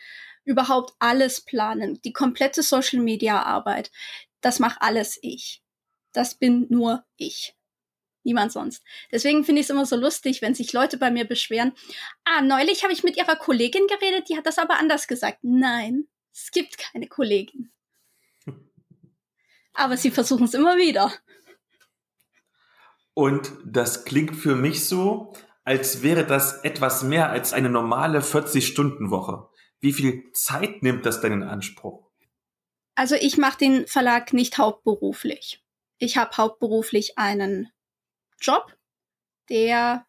Speaker 1: überhaupt alles planen, die komplette Social Media Arbeit, das mache alles ich. Das bin nur ich. Niemand sonst. Deswegen finde ich es immer so lustig, wenn sich Leute bei mir beschweren. Ah, neulich habe ich mit ihrer Kollegin geredet, die hat das aber anders gesagt. Nein, es gibt keine Kollegin. Aber sie versuchen es immer wieder.
Speaker 2: Und das klingt für mich so, als wäre das etwas mehr als eine normale 40-Stunden-Woche. Wie viel Zeit nimmt das denn in Anspruch?
Speaker 1: Also ich mache den Verlag nicht hauptberuflich. Ich habe hauptberuflich einen Job, der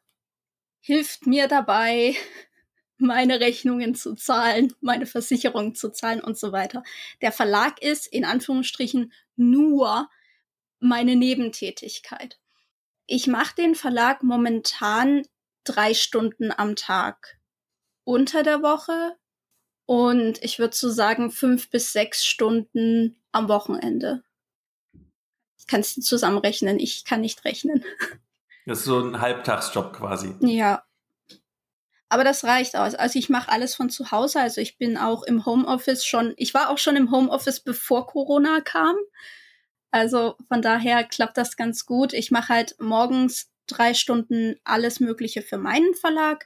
Speaker 1: hilft mir dabei, meine Rechnungen zu zahlen, meine Versicherung zu zahlen und so weiter. Der Verlag ist in Anführungsstrichen nur meine Nebentätigkeit. Ich mache den Verlag momentan drei Stunden am Tag unter der Woche und ich würde so sagen fünf bis sechs Stunden am Wochenende. Kannst du zusammenrechnen? Ich kann nicht rechnen.
Speaker 2: Das ist so ein Halbtagsjob quasi.
Speaker 1: Ja. Aber das reicht aus. Also ich mache alles von zu Hause. Also ich bin auch im Homeoffice schon. Ich war auch schon im Homeoffice, bevor Corona kam. Also von daher klappt das ganz gut. Ich mache halt morgens drei Stunden alles Mögliche für meinen Verlag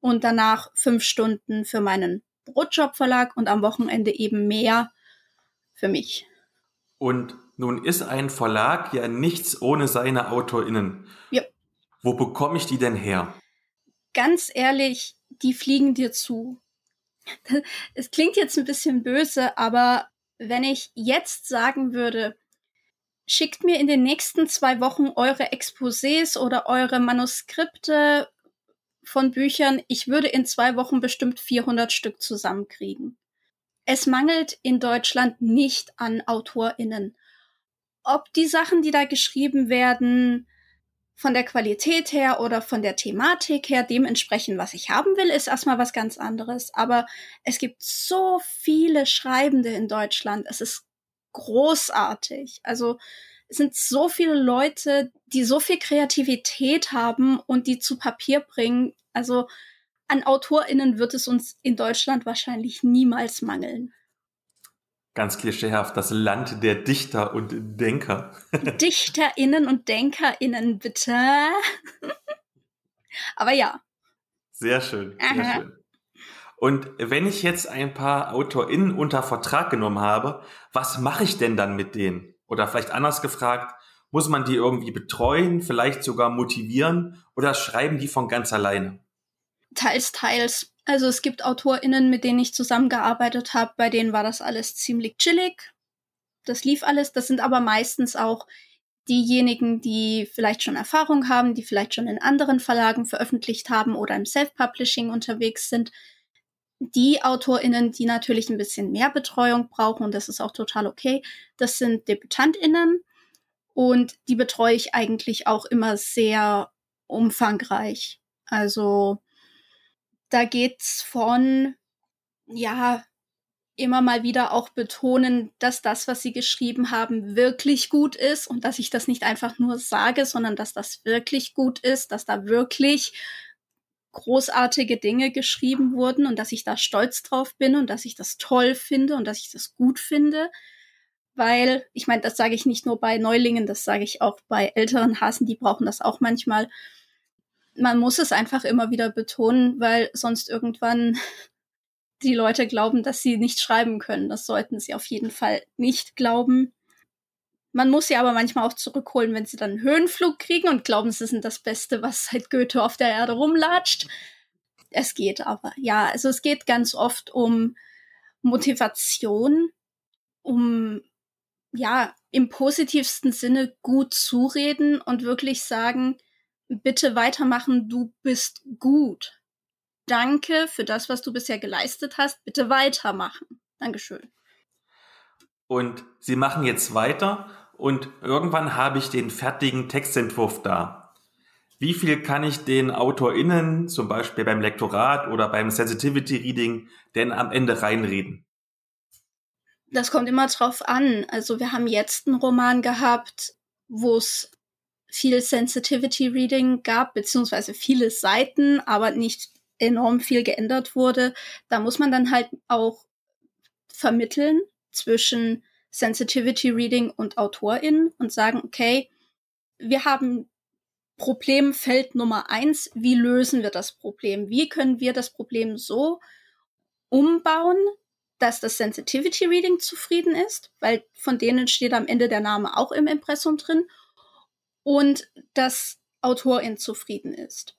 Speaker 1: und danach fünf Stunden für meinen Brotjob-Verlag und am Wochenende eben mehr für mich.
Speaker 2: Und nun ist ein Verlag ja nichts ohne seine AutorInnen.
Speaker 1: Ja.
Speaker 2: Wo bekomme ich die denn her?
Speaker 1: Ganz ehrlich, die fliegen dir zu. Es klingt jetzt ein bisschen böse, aber wenn ich jetzt sagen würde, schickt mir in den nächsten zwei Wochen eure Exposés oder eure Manuskripte von Büchern. Ich würde in zwei Wochen bestimmt 400 Stück zusammenkriegen. Es mangelt in Deutschland nicht an AutorInnen. Ob die Sachen, die da geschrieben werden, von der Qualität her oder von der Thematik her dementsprechend, was ich haben will, ist erstmal was ganz anderes. Aber es gibt so viele Schreibende in Deutschland. Es ist großartig. Also es sind so viele Leute, die so viel Kreativität haben und die zu Papier bringen. Also an AutorInnen wird es uns in Deutschland wahrscheinlich niemals mangeln.
Speaker 2: Ganz klischeehaft, das Land der Dichter und Denker.
Speaker 1: DichterInnen und DenkerInnen, bitte. Aber ja.
Speaker 2: Sehr schön, sehr Aha. schön. Und wenn ich jetzt ein paar AutorInnen unter Vertrag genommen habe, was mache ich denn dann mit denen? Oder vielleicht anders gefragt, muss man die irgendwie betreuen, vielleicht sogar motivieren oder schreiben die von ganz alleine?
Speaker 1: Teils, teils. Also es gibt AutorInnen, mit denen ich zusammengearbeitet habe, bei denen war das alles ziemlich chillig. Das lief alles. Das sind aber meistens auch diejenigen, die vielleicht schon Erfahrung haben, die vielleicht schon in anderen Verlagen veröffentlicht haben oder im Self-Publishing unterwegs sind die AutorInnen, die natürlich ein bisschen mehr Betreuung brauchen, und das ist auch total okay, das sind DebütantInnen. Und die betreue ich eigentlich auch immer sehr umfangreich. Also da geht's von, ja, immer mal wieder auch betonen, dass das, was sie geschrieben haben, wirklich gut ist und dass ich das nicht einfach nur sage, sondern dass das wirklich gut ist, dass da wirklich großartige Dinge geschrieben wurden und dass ich da stolz drauf bin und dass ich das toll finde und dass ich das gut finde. Weil, ich meine, das sage ich nicht nur bei Neulingen, das sage ich auch bei älteren Hasen, die brauchen das auch manchmal. Man muss es einfach immer wieder betonen, weil sonst irgendwann die Leute glauben, dass sie nicht schreiben können. Das sollten sie auf jeden Fall nicht glauben. Man muss sie aber manchmal auch zurückholen, wenn sie dann einen Höhenflug kriegen und glauben, sie sind das Beste, was seit Goethe auf der Erde rumlatscht. Es geht aber, ja, also es geht ganz oft um Motivation, um, ja, im positivsten Sinne gut zureden und wirklich sagen, bitte weitermachen, du bist gut. Danke für das, was du bisher geleistet hast, bitte weitermachen. Dankeschön.
Speaker 2: Und Sie machen jetzt weiter und irgendwann habe ich den fertigen Textentwurf da. Wie viel kann ich den AutorInnen, zum Beispiel beim Lektorat oder beim Sensitivity Reading, denn am Ende reinreden?
Speaker 1: Das kommt immer drauf an. Also wir haben jetzt einen Roman gehabt, wo es viel Sensitivity Reading gab, beziehungsweise viele Seiten, aber nicht enorm viel geändert wurde. Da muss man dann halt auch vermitteln zwischen Sensitivity Reading und AutorInnen und sagen, okay, wir haben Problemfeld Nummer eins. Wie lösen wir das Problem? Wie können wir das Problem so umbauen, dass das Sensitivity Reading zufrieden ist, weil von denen steht am Ende der Name auch im Impressum drin und dass Autorin zufrieden ist.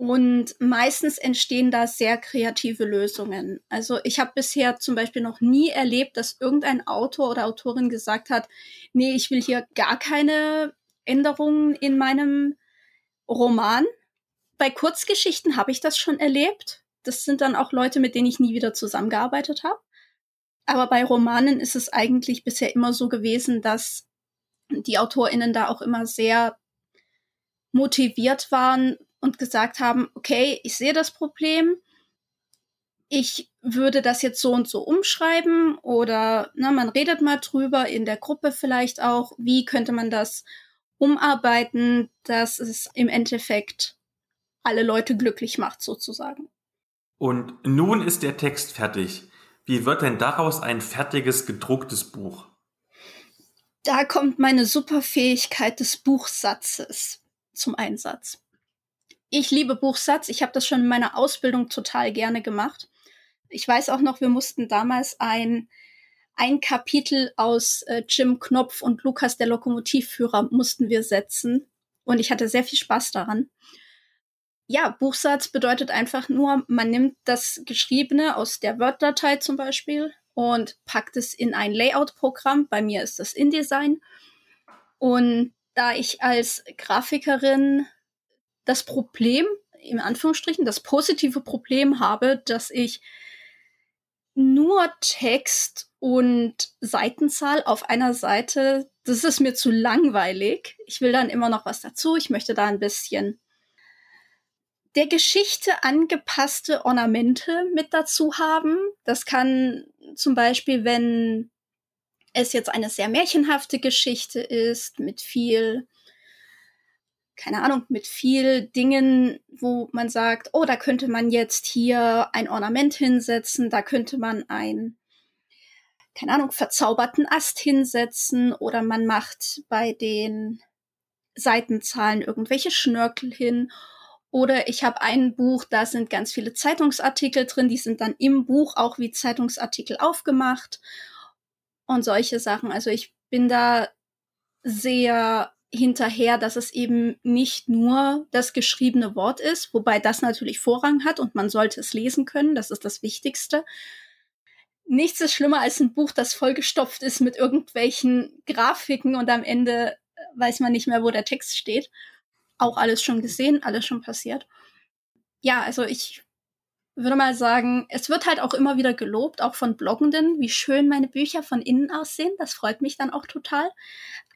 Speaker 1: Und meistens entstehen da sehr kreative Lösungen. Also ich habe bisher zum Beispiel noch nie erlebt, dass irgendein Autor oder Autorin gesagt hat, nee, ich will hier gar keine Änderungen in meinem Roman. Bei Kurzgeschichten habe ich das schon erlebt. Das sind dann auch Leute, mit denen ich nie wieder zusammengearbeitet habe. Aber bei Romanen ist es eigentlich bisher immer so gewesen, dass die AutorInnen da auch immer sehr motiviert waren, und gesagt haben, okay, ich sehe das Problem, ich würde das jetzt so und so umschreiben oder na, man redet mal drüber in der Gruppe vielleicht auch, wie könnte man das umarbeiten, dass es im Endeffekt alle Leute glücklich macht sozusagen.
Speaker 2: Und nun ist der Text fertig. Wie wird denn daraus ein fertiges gedrucktes Buch?
Speaker 1: Da kommt meine Superfähigkeit des Buchsatzes zum Einsatz ich liebe Buchsatz. Ich habe das schon in meiner Ausbildung total gerne gemacht. Ich weiß auch noch, wir mussten damals ein ein Kapitel aus äh, Jim Knopf und Lukas der Lokomotivführer mussten wir setzen und ich hatte sehr viel Spaß daran. Ja, Buchsatz bedeutet einfach nur, man nimmt das Geschriebene aus der Word-Datei zum Beispiel und packt es in ein Layout-Programm. Bei mir ist das InDesign. Und da ich als Grafikerin das Problem, im Anführungsstrichen, das positive Problem habe, dass ich nur Text und Seitenzahl auf einer Seite, das ist mir zu langweilig. Ich will dann immer noch was dazu. Ich möchte da ein bisschen der Geschichte angepasste Ornamente mit dazu haben. Das kann zum Beispiel, wenn es jetzt eine sehr märchenhafte Geschichte ist, mit viel keine Ahnung, mit viel Dingen, wo man sagt, oh, da könnte man jetzt hier ein Ornament hinsetzen, da könnte man ein, keine Ahnung, verzauberten Ast hinsetzen oder man macht bei den Seitenzahlen irgendwelche Schnörkel hin. Oder ich habe ein Buch, da sind ganz viele Zeitungsartikel drin, die sind dann im Buch auch wie Zeitungsartikel aufgemacht und solche Sachen. Also ich bin da sehr hinterher, dass es eben nicht nur das geschriebene Wort ist, wobei das natürlich Vorrang hat und man sollte es lesen können, das ist das Wichtigste. Nichts ist schlimmer als ein Buch, das vollgestopft ist mit irgendwelchen Grafiken und am Ende weiß man nicht mehr, wo der Text steht. Auch alles schon gesehen, alles schon passiert. Ja, also ich würde mal sagen, es wird halt auch immer wieder gelobt, auch von Bloggenden, wie schön meine Bücher von innen aussehen. Das freut mich dann auch total.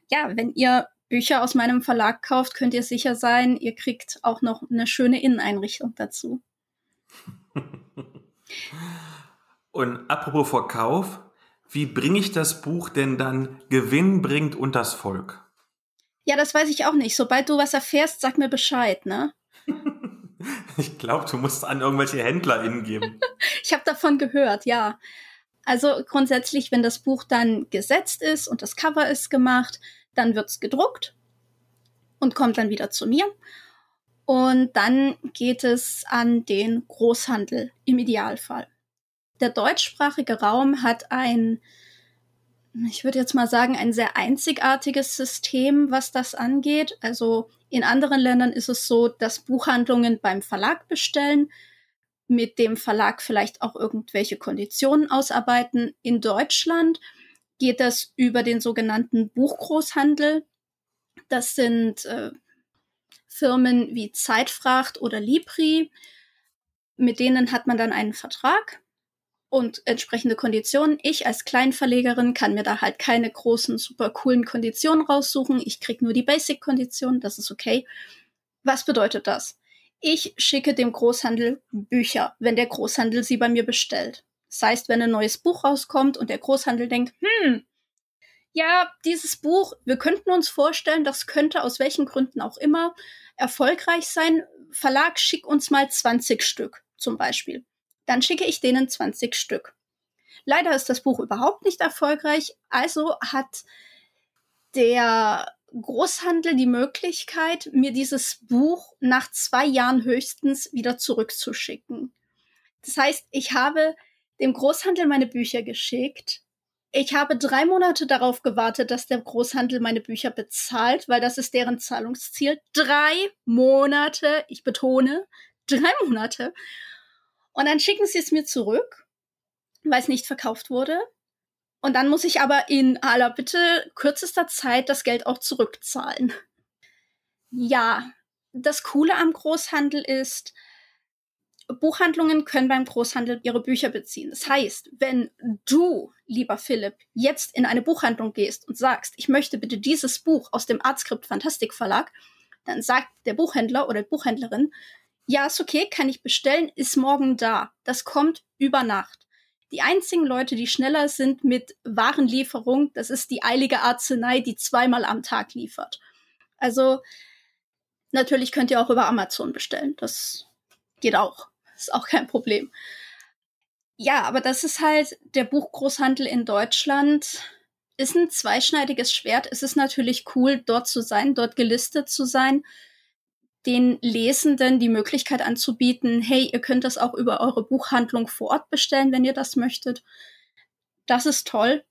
Speaker 1: Ja, wenn ihr Bücher aus meinem Verlag kauft, könnt ihr sicher sein, ihr kriegt auch noch eine schöne Inneneinrichtung dazu.
Speaker 2: Und apropos Verkauf, wie bringe ich das Buch denn dann gewinnbringend unters Volk?
Speaker 1: Ja, das weiß ich auch nicht. Sobald du was erfährst, sag mir Bescheid, ne?
Speaker 2: ich glaube, du musst an irgendwelche HändlerInnen geben.
Speaker 1: ich habe davon gehört, ja. Also grundsätzlich, wenn das Buch dann gesetzt ist und das Cover ist gemacht, dann wird's gedruckt und kommt dann wieder zu mir. Und dann geht es an den Großhandel im Idealfall. Der deutschsprachige Raum hat ein, ich würde jetzt mal sagen, ein sehr einzigartiges System, was das angeht. Also in anderen Ländern ist es so, dass Buchhandlungen beim Verlag bestellen, mit dem Verlag vielleicht auch irgendwelche Konditionen ausarbeiten. In Deutschland geht das über den sogenannten Buchgroßhandel. Das sind äh, Firmen wie Zeitfracht oder Libri. Mit denen hat man dann einen Vertrag und entsprechende Konditionen. Ich als Kleinverlegerin kann mir da halt keine großen, super coolen Konditionen raussuchen. Ich krieg nur die Basic-Konditionen, das ist okay. Was bedeutet das? Ich schicke dem Großhandel Bücher, wenn der Großhandel sie bei mir bestellt. Das heißt, wenn ein neues Buch rauskommt und der Großhandel denkt, hm, ja, dieses Buch, wir könnten uns vorstellen, das könnte aus welchen Gründen auch immer erfolgreich sein. Verlag, schick uns mal 20 Stück zum Beispiel. Dann schicke ich denen 20 Stück. Leider ist das Buch überhaupt nicht erfolgreich, also hat der Großhandel die Möglichkeit, mir dieses Buch nach zwei Jahren höchstens wieder zurückzuschicken. Das heißt, ich habe dem Großhandel meine Bücher geschickt. Ich habe drei Monate darauf gewartet, dass der Großhandel meine Bücher bezahlt, weil das ist deren Zahlungsziel. Drei Monate, ich betone, drei Monate. Und dann schicken sie es mir zurück, weil es nicht verkauft wurde. Und dann muss ich aber in aller Bitte kürzester Zeit das Geld auch zurückzahlen. Ja, das Coole am Großhandel ist, Buchhandlungen können beim Großhandel ihre Bücher beziehen. Das heißt, wenn du, lieber Philipp, jetzt in eine Buchhandlung gehst und sagst, ich möchte bitte dieses Buch aus dem Artskript Fantastik Verlag, dann sagt der Buchhändler oder die Buchhändlerin, ja, ist okay, kann ich bestellen, ist morgen da. Das kommt über Nacht. Die einzigen Leute, die schneller sind mit Warenlieferung, das ist die eilige Arznei, die zweimal am Tag liefert. Also natürlich könnt ihr auch über Amazon bestellen. Das geht auch. Ist auch kein Problem. Ja, aber das ist halt der Buchgroßhandel in Deutschland. Ist ein zweischneidiges Schwert. Es ist natürlich cool, dort zu sein, dort gelistet zu sein den Lesenden die Möglichkeit anzubieten, hey, ihr könnt das auch über eure Buchhandlung vor Ort bestellen, wenn ihr das möchtet. Das ist toll,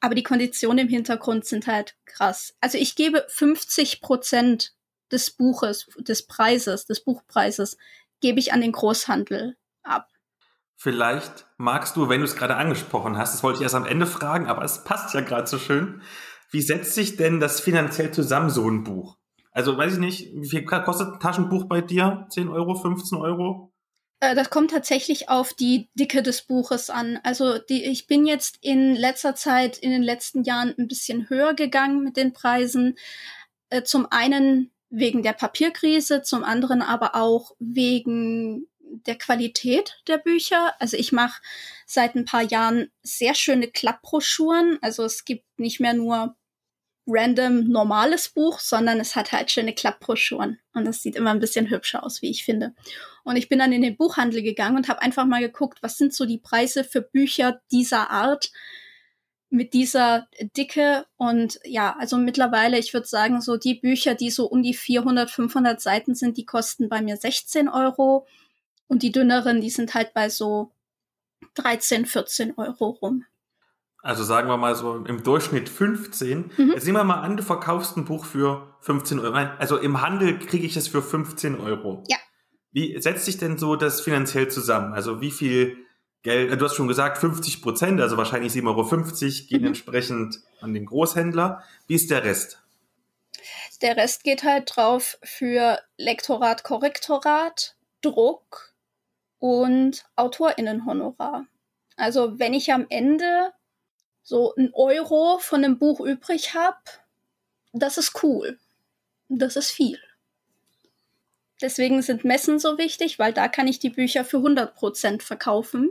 Speaker 1: aber die Konditionen im Hintergrund sind halt krass. Also ich gebe 50 Prozent des Buches, des Preises, des Buchpreises, gebe ich an den Großhandel ab.
Speaker 2: Vielleicht magst du, wenn du es gerade angesprochen hast, das wollte ich erst am Ende fragen, aber es passt ja gerade so schön. Wie setzt sich denn das finanziell zusammen, so ein Buch? Also weiß ich nicht, wie viel kostet ein Taschenbuch bei dir? 10 Euro, 15 Euro?
Speaker 1: Äh, das kommt tatsächlich auf die Dicke des Buches an. Also die, ich bin jetzt in letzter Zeit, in den letzten Jahren ein bisschen höher gegangen mit den Preisen. Äh, zum einen wegen der Papierkrise, zum anderen aber auch wegen der Qualität der Bücher. Also ich mache seit ein paar Jahren sehr schöne Klappbroschüren. Also es gibt nicht mehr nur random normales Buch, sondern es hat halt schöne Klappbroschüren und das sieht immer ein bisschen hübscher aus, wie ich finde. Und ich bin dann in den Buchhandel gegangen und habe einfach mal geguckt, was sind so die Preise für Bücher dieser Art mit dieser Dicke und ja, also mittlerweile, ich würde sagen, so die Bücher, die so um die 400, 500 Seiten sind, die kosten bei mir 16 Euro und die dünneren, die sind halt bei so 13, 14 Euro rum.
Speaker 2: Also sagen wir mal so im Durchschnitt 15. Mhm. Jetzt nehmen wir mal an, du verkaufst ein Buch für 15 Euro. Also im Handel kriege ich es für 15 Euro.
Speaker 1: Ja.
Speaker 2: Wie setzt sich denn so das finanziell zusammen? Also wie viel Geld, du hast schon gesagt 50 Prozent, also wahrscheinlich 7,50 Euro gehen mhm. entsprechend an den Großhändler. Wie ist der Rest?
Speaker 1: Der Rest geht halt drauf für Lektorat, Korrektorat, Druck und AutorInnenhonorar. Also wenn ich am Ende so ein Euro von einem Buch übrig habe, das ist cool. Das ist viel. Deswegen sind Messen so wichtig, weil da kann ich die Bücher für 100% verkaufen.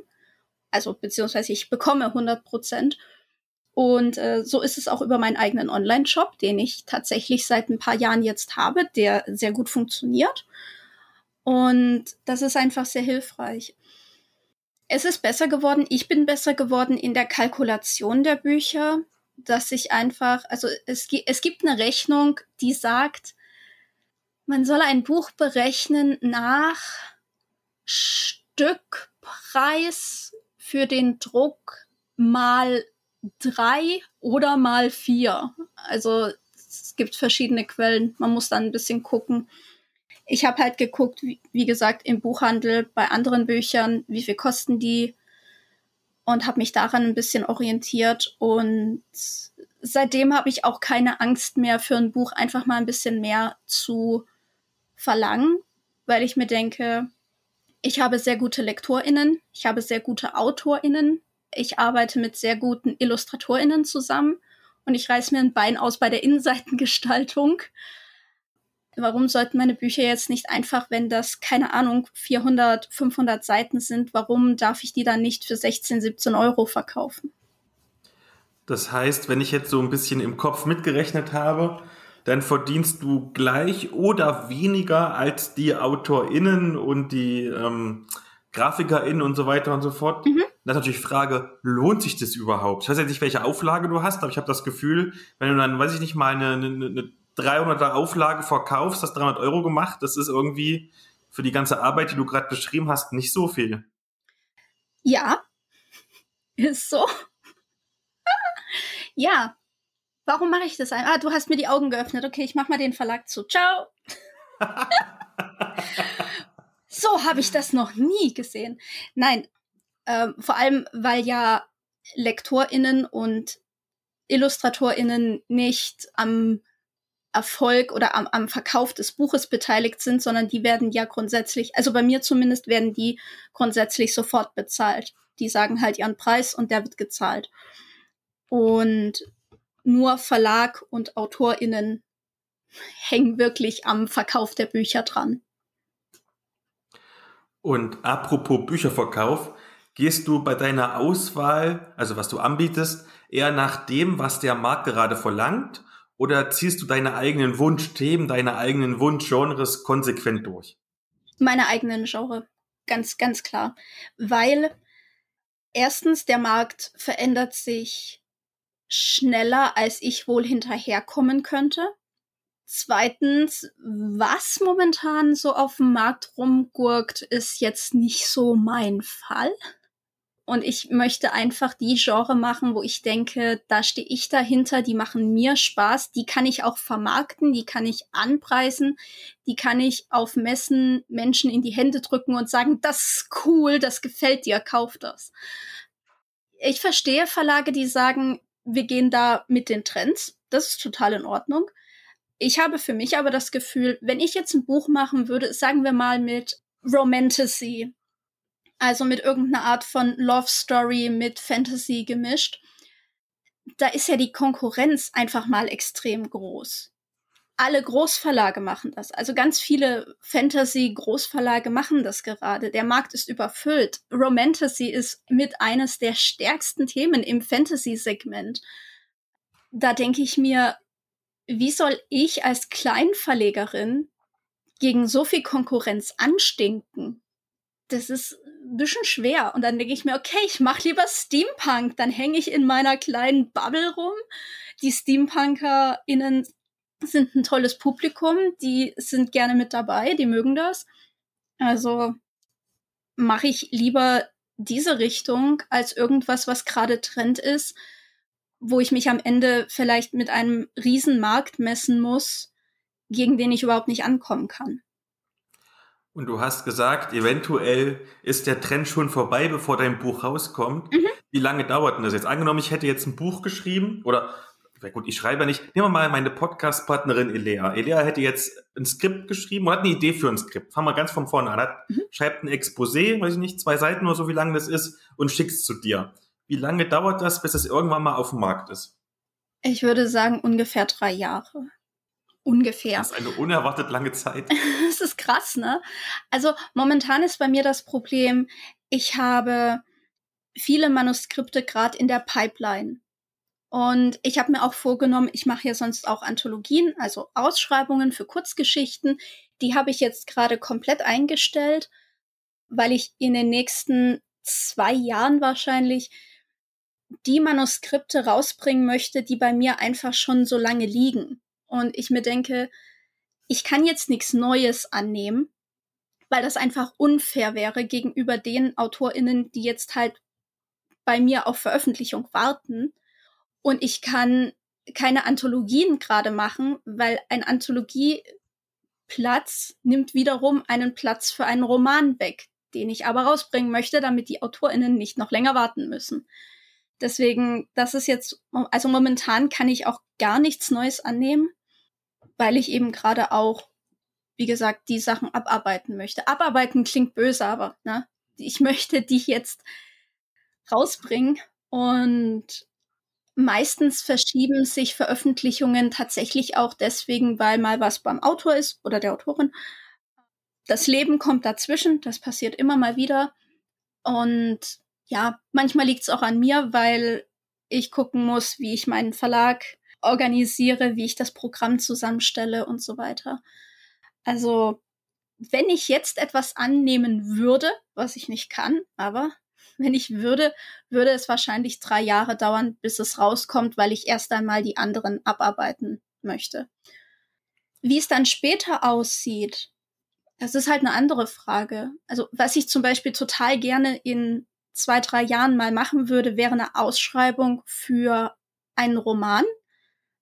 Speaker 1: Also beziehungsweise ich bekomme 100%. Und äh, so ist es auch über meinen eigenen Online-Shop, den ich tatsächlich seit ein paar Jahren jetzt habe, der sehr gut funktioniert. Und das ist einfach sehr hilfreich es ist besser geworden. Ich bin besser geworden in der Kalkulation der Bücher, dass ich einfach, also es, es gibt eine Rechnung, die sagt, man soll ein Buch berechnen nach Stückpreis für den Druck mal drei oder mal vier. Also es gibt verschiedene Quellen. Man muss dann ein bisschen gucken ich habe halt geguckt, wie, wie, gesagt, im Buchhandel bei anderen Büchern, wie viel kosten die? Und habe mich daran ein bisschen orientiert. Und seitdem habe ich auch keine Angst mehr für ein Buch einfach mal ein bisschen mehr zu verlangen, weil ich mir denke, ich habe sehr gute Lektorinnen, ich habe sehr gute Autorinnen, ich arbeite mit sehr guten Illustratorinnen zusammen und ich reiß mir ein Bein aus bei der Innenseitengestaltung. Warum sollten meine Bücher jetzt nicht einfach, wenn das, keine Ahnung, 400, 500 Seiten sind, warum darf ich die dann nicht für 16, 17 Euro verkaufen?
Speaker 2: Das heißt, wenn ich jetzt so ein bisschen im Kopf mitgerechnet habe, dann verdienst du gleich oder weniger als die AutorInnen und die ähm, GrafikerInnen und so weiter und so fort. Mhm. Das ist natürlich die Frage, lohnt sich das überhaupt? Ich weiß jetzt nicht, welche Auflage du hast, aber ich habe das Gefühl, wenn du dann, weiß ich nicht, mal eine, eine, eine 300er Auflage verkaufst, hast 300 Euro gemacht, das ist irgendwie für die ganze Arbeit, die du gerade beschrieben hast, nicht so viel.
Speaker 1: Ja, ist so. ja, warum mache ich das? Ah, du hast mir die Augen geöffnet. Okay, ich mach mal den Verlag zu. Ciao. so habe ich das noch nie gesehen. Nein, ähm, vor allem, weil ja LektorInnen und IllustratorInnen nicht am Erfolg oder am, am Verkauf des Buches beteiligt sind, sondern die werden ja grundsätzlich, also bei mir zumindest werden die grundsätzlich sofort bezahlt. Die sagen halt ihren Preis und der wird gezahlt. Und nur Verlag und AutorInnen hängen wirklich am Verkauf der Bücher dran.
Speaker 2: Und apropos Bücherverkauf, gehst du bei deiner Auswahl, also was du anbietest, eher nach dem, was der Markt gerade verlangt oder ziehst du deine eigenen Wunschthemen, deine eigenen Wunschgenres konsequent durch?
Speaker 1: Meine eigenen Genre, ganz, ganz klar. Weil erstens der Markt verändert sich schneller, als ich wohl hinterherkommen könnte. Zweitens, was momentan so auf dem Markt rumgurkt, ist jetzt nicht so mein Fall. Und ich möchte einfach die Genre machen, wo ich denke, da stehe ich dahinter, die machen mir Spaß, die kann ich auch vermarkten, die kann ich anpreisen, die kann ich auf Messen Menschen in die Hände drücken und sagen, das ist cool, das gefällt dir, kauf das. Ich verstehe Verlage, die sagen, wir gehen da mit den Trends. Das ist total in Ordnung. Ich habe für mich aber das Gefühl, wenn ich jetzt ein Buch machen würde, sagen wir mal mit Romantasy also mit irgendeiner Art von Love Story mit Fantasy gemischt, da ist ja die Konkurrenz einfach mal extrem groß. Alle Großverlage machen das. Also ganz viele Fantasy-Großverlage machen das gerade. Der Markt ist überfüllt. Romantasy ist mit eines der stärksten Themen im Fantasy-Segment. Da denke ich mir, wie soll ich als Kleinverlegerin gegen so viel Konkurrenz anstinken? Das ist ein bisschen schwer. Und dann denke ich mir, okay, ich mache lieber Steampunk. Dann hänge ich in meiner kleinen Bubble rum. Die SteampunkerInnen sind ein tolles Publikum. Die sind gerne mit dabei. Die mögen das. Also mache ich lieber diese Richtung als irgendwas, was gerade Trend ist, wo ich mich am Ende vielleicht mit einem Riesenmarkt messen muss, gegen den ich überhaupt nicht ankommen kann.
Speaker 2: Und du hast gesagt, eventuell ist der Trend schon vorbei, bevor dein Buch rauskommt. Mhm. Wie lange dauert denn das jetzt? Angenommen, ich hätte jetzt ein Buch geschrieben oder gut, ich schreibe ja nicht. Nehmen wir mal meine Podcast-Partnerin Elea. Elea hätte jetzt ein Skript geschrieben und hat eine Idee für ein Skript. Fangen wir ganz von vorne an. Hat, mhm. Schreibt ein Exposé, weiß ich nicht, zwei Seiten oder so, wie lange das ist, und schickt es zu dir. Wie lange dauert das, bis es irgendwann mal auf dem Markt ist?
Speaker 1: Ich würde sagen ungefähr drei Jahre. Ungefähr.
Speaker 2: Das ist eine unerwartet lange Zeit.
Speaker 1: das ist krass, ne? Also momentan ist bei mir das Problem, ich habe viele Manuskripte gerade in der Pipeline. Und ich habe mir auch vorgenommen, ich mache ja sonst auch Anthologien, also Ausschreibungen für Kurzgeschichten. Die habe ich jetzt gerade komplett eingestellt, weil ich in den nächsten zwei Jahren wahrscheinlich die Manuskripte rausbringen möchte, die bei mir einfach schon so lange liegen und ich mir denke, ich kann jetzt nichts Neues annehmen, weil das einfach unfair wäre gegenüber den AutorInnen, die jetzt halt bei mir auf Veröffentlichung warten. Und ich kann keine Anthologien gerade machen, weil ein Anthologieplatz nimmt wiederum einen Platz für einen Roman weg, den ich aber rausbringen möchte, damit die AutorInnen nicht noch länger warten müssen. Deswegen, das ist jetzt, also momentan kann ich auch gar nichts Neues annehmen weil ich eben gerade auch, wie gesagt, die Sachen abarbeiten möchte. Abarbeiten klingt böse, aber ne, ich möchte die jetzt rausbringen und Meistens verschieben sich Veröffentlichungen tatsächlich auch deswegen, weil mal was beim Autor ist oder der Autorin. Das Leben kommt dazwischen, das passiert immer mal wieder. Und ja, manchmal liegt es auch an mir, weil ich gucken muss, wie ich meinen Verlag organisiere, wie ich das Programm zusammenstelle und so weiter. Also, wenn ich jetzt etwas annehmen würde, was ich nicht kann, aber wenn ich würde, würde es wahrscheinlich drei Jahre dauern, bis es rauskommt, weil ich erst einmal die anderen abarbeiten möchte. Wie es dann später aussieht, das ist halt eine andere Frage. Also was ich zum Beispiel total gerne in zwei, drei Jahren mal machen würde, wäre eine Ausschreibung für einen Roman.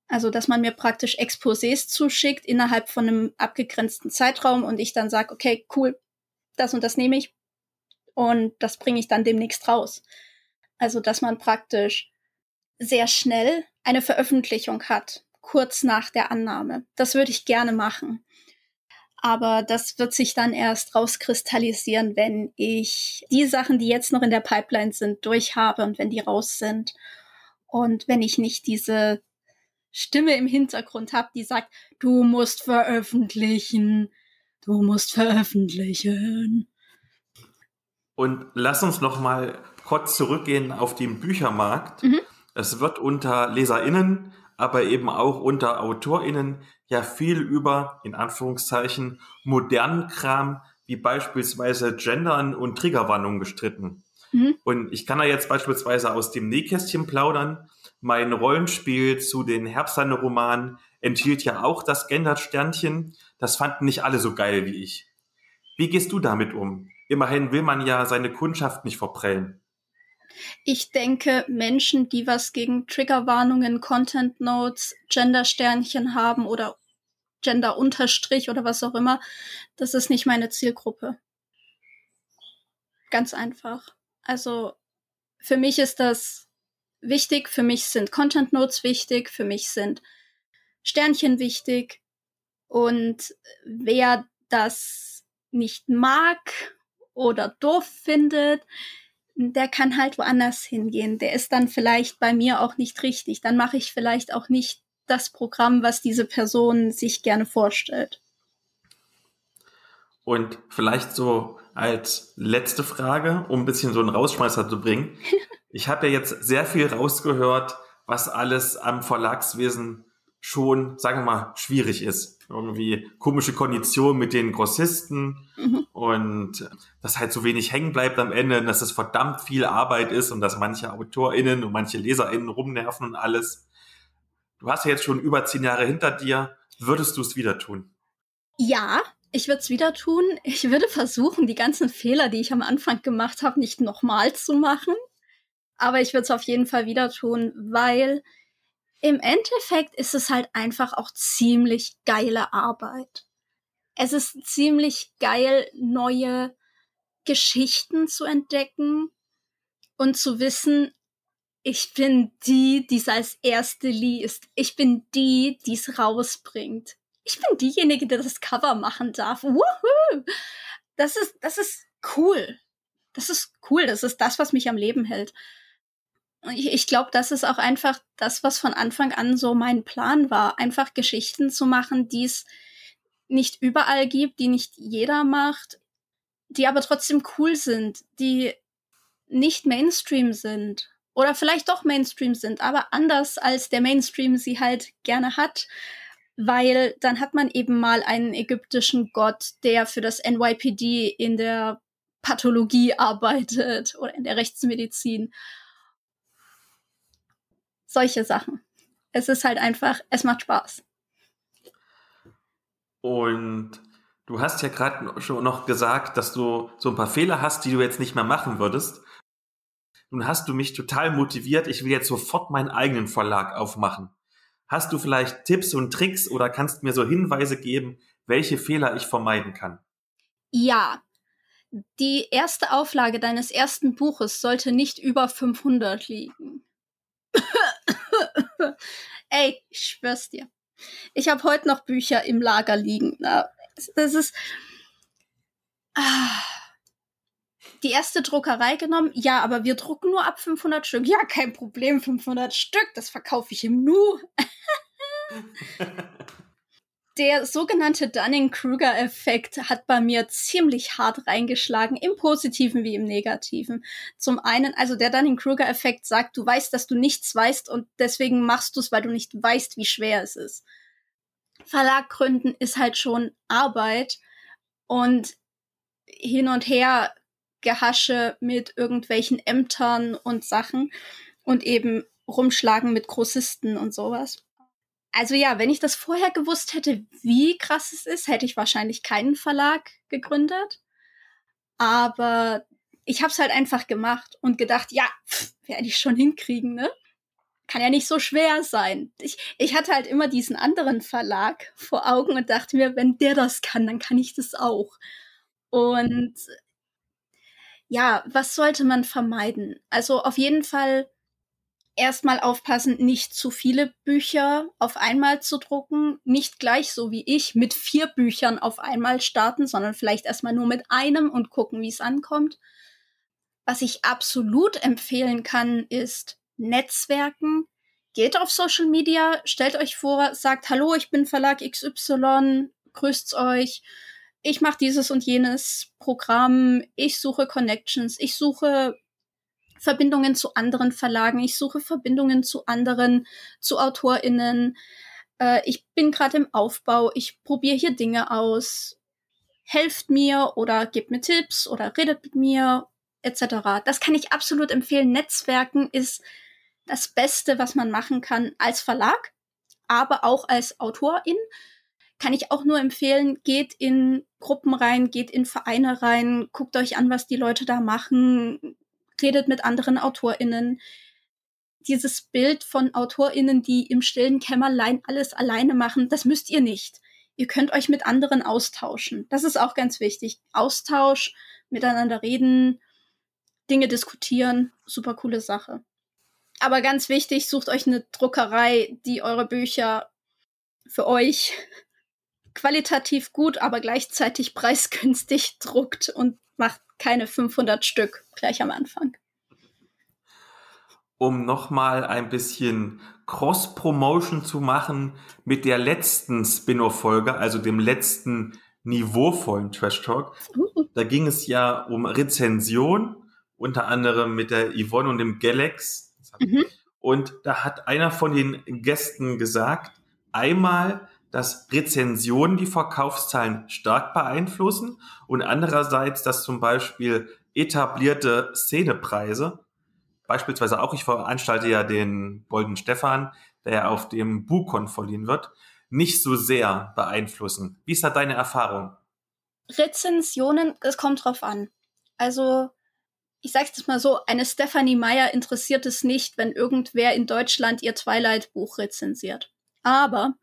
Speaker 1: Also, dass man mir praktisch Exposés zuschickt innerhalb von einem abgegrenzten Zeitraum und ich dann sage, okay, cool, das und das nehme ich, und das bringe ich dann demnächst raus. Also, dass man praktisch sehr schnell eine Veröffentlichung hat, kurz nach der Annahme. Das würde ich gerne machen. Aber das wird sich dann erst rauskristallisieren, wenn ich die Sachen, die jetzt noch in der Pipeline sind, durchhabe und wenn die raus sind. Und wenn ich nicht diese Stimme im Hintergrund habe, die sagt, du musst veröffentlichen, du musst veröffentlichen.
Speaker 2: Und lass uns noch mal kurz zurückgehen auf den Büchermarkt. Mhm. Es wird unter LeserInnen, aber eben auch unter AutorInnen ja viel über, in Anführungszeichen, modernen Kram, wie beispielsweise Gendern und Triggerwarnungen gestritten. Mhm. Und ich kann da jetzt beispielsweise aus dem Nähkästchen plaudern. Mein Rollenspiel zu den Herbstlande-Romanen enthielt ja auch das Gendert-Sternchen. Das fanden nicht alle so geil wie ich. Wie gehst du damit um? Immerhin will man ja seine Kundschaft nicht verprellen.
Speaker 1: Ich denke, Menschen, die was gegen Triggerwarnungen, Content Notes, Gender-Sternchen haben oder Gender-Unterstrich oder was auch immer, das ist nicht meine Zielgruppe. Ganz einfach. Also für mich ist das wichtig, für mich sind Content Notes wichtig, für mich sind Sternchen wichtig und wer das nicht mag oder doof findet, der kann halt woanders hingehen. Der ist dann vielleicht bei mir auch nicht richtig. Dann mache ich vielleicht auch nicht das Programm, was diese Person sich gerne vorstellt.
Speaker 2: Und vielleicht so als letzte Frage, um ein bisschen so einen Rausschmeißer zu bringen. Ich habe ja jetzt sehr viel rausgehört, was alles am Verlagswesen schon, sagen wir mal, schwierig ist. Irgendwie komische Konditionen mit den Grossisten mhm. und dass halt so wenig hängen bleibt am Ende, dass es verdammt viel Arbeit ist und dass manche AutorInnen und manche LeserInnen rumnerven und alles. Du hast ja jetzt schon über zehn Jahre hinter dir. Würdest du es wieder tun?
Speaker 1: Ja, ich würde es wieder tun. Ich würde versuchen, die ganzen Fehler, die ich am Anfang gemacht habe, nicht nochmal zu machen. Aber ich würde es auf jeden Fall wieder tun, weil im Endeffekt ist es halt einfach auch ziemlich geile Arbeit. Es ist ziemlich geil, neue Geschichten zu entdecken und zu wissen, ich bin die, die es als erste liest. Ich bin die, die es rausbringt. Ich bin diejenige, die das Cover machen darf. Woohoo! Das ist, das ist cool. Das ist cool. Das ist das, was mich am Leben hält ich, ich glaube, das ist auch einfach das, was von Anfang an so mein Plan war. Einfach Geschichten zu machen, die es nicht überall gibt, die nicht jeder macht, die aber trotzdem cool sind, die nicht Mainstream sind. Oder vielleicht doch Mainstream sind, aber anders als der Mainstream sie halt gerne hat. Weil dann hat man eben mal einen ägyptischen Gott, der für das NYPD in der Pathologie arbeitet oder in der Rechtsmedizin solche Sachen. Es ist halt einfach, es macht Spaß.
Speaker 2: Und du hast ja gerade schon noch gesagt, dass du so ein paar Fehler hast, die du jetzt nicht mehr machen würdest. Nun hast du mich total motiviert, ich will jetzt sofort meinen eigenen Verlag aufmachen. Hast du vielleicht Tipps und Tricks oder kannst mir so Hinweise geben, welche Fehler ich vermeiden kann?
Speaker 1: Ja. Die erste Auflage deines ersten Buches sollte nicht über 500 liegen. Ey, ich schwör's dir. Ich habe heute noch Bücher im Lager liegen. Das ist. Ah. Die erste Druckerei genommen. Ja, aber wir drucken nur ab 500 Stück. Ja, kein Problem, 500 Stück, das verkaufe ich im Nu. Der sogenannte Dunning-Kruger-Effekt hat bei mir ziemlich hart reingeschlagen, im Positiven wie im Negativen. Zum einen, also der Dunning-Kruger-Effekt sagt, du weißt, dass du nichts weißt und deswegen machst du es, weil du nicht weißt, wie schwer es ist. Verlag gründen ist halt schon Arbeit und hin und her Gehasche mit irgendwelchen Ämtern und Sachen und eben rumschlagen mit Grossisten und sowas. Also ja, wenn ich das vorher gewusst hätte, wie krass es ist, hätte ich wahrscheinlich keinen Verlag gegründet. Aber ich habe es halt einfach gemacht und gedacht, ja, werde ich schon hinkriegen, ne? Kann ja nicht so schwer sein. Ich, ich hatte halt immer diesen anderen Verlag vor Augen und dachte mir, wenn der das kann, dann kann ich das auch. Und ja, was sollte man vermeiden? Also auf jeden Fall erstmal aufpassen, nicht zu viele Bücher auf einmal zu drucken, nicht gleich so wie ich mit vier Büchern auf einmal starten, sondern vielleicht erstmal nur mit einem und gucken, wie es ankommt. Was ich absolut empfehlen kann, ist Netzwerken. Geht auf Social Media, stellt euch vor, sagt Hallo, ich bin Verlag XY, grüßt euch. Ich mache dieses und jenes Programm, ich suche Connections, ich suche Verbindungen zu anderen Verlagen, ich suche Verbindungen zu anderen, zu AutorInnen. Äh, ich bin gerade im Aufbau, ich probiere hier Dinge aus. Helft mir oder gebt mir Tipps oder redet mit mir, etc. Das kann ich absolut empfehlen. Netzwerken ist das Beste, was man machen kann als Verlag, aber auch als Autorin. Kann ich auch nur empfehlen, geht in Gruppen rein, geht in Vereine rein, guckt euch an, was die Leute da machen, redet mit anderen AutorInnen. Dieses Bild von AutorInnen, die im stillen Kämmerlein alles alleine machen, das müsst ihr nicht. Ihr könnt euch mit anderen austauschen. Das ist auch ganz wichtig. Austausch, miteinander reden, Dinge diskutieren, super coole Sache. Aber ganz wichtig, sucht euch eine Druckerei, die eure Bücher für euch qualitativ gut, aber gleichzeitig preisgünstig druckt und macht keine 500 Stück gleich am Anfang.
Speaker 2: Um nochmal ein bisschen Cross-Promotion zu machen mit der letzten Spin-off-Folge, also dem letzten niveauvollen Trash Talk. Uh. Da ging es ja um Rezension, unter anderem mit der Yvonne und dem Galax. Mhm. Und da hat einer von den Gästen gesagt, einmal dass Rezensionen die Verkaufszahlen stark beeinflussen und andererseits, dass zum Beispiel etablierte Szenepreise, beispielsweise auch, ich veranstalte ja den Golden Stefan, der ja auf dem Bukon verliehen wird, nicht so sehr beeinflussen. Wie ist da deine Erfahrung?
Speaker 1: Rezensionen, es kommt drauf an. Also, ich sag's jetzt mal so, eine Stephanie Meyer interessiert es nicht, wenn irgendwer in Deutschland ihr Twilight-Buch rezensiert. Aber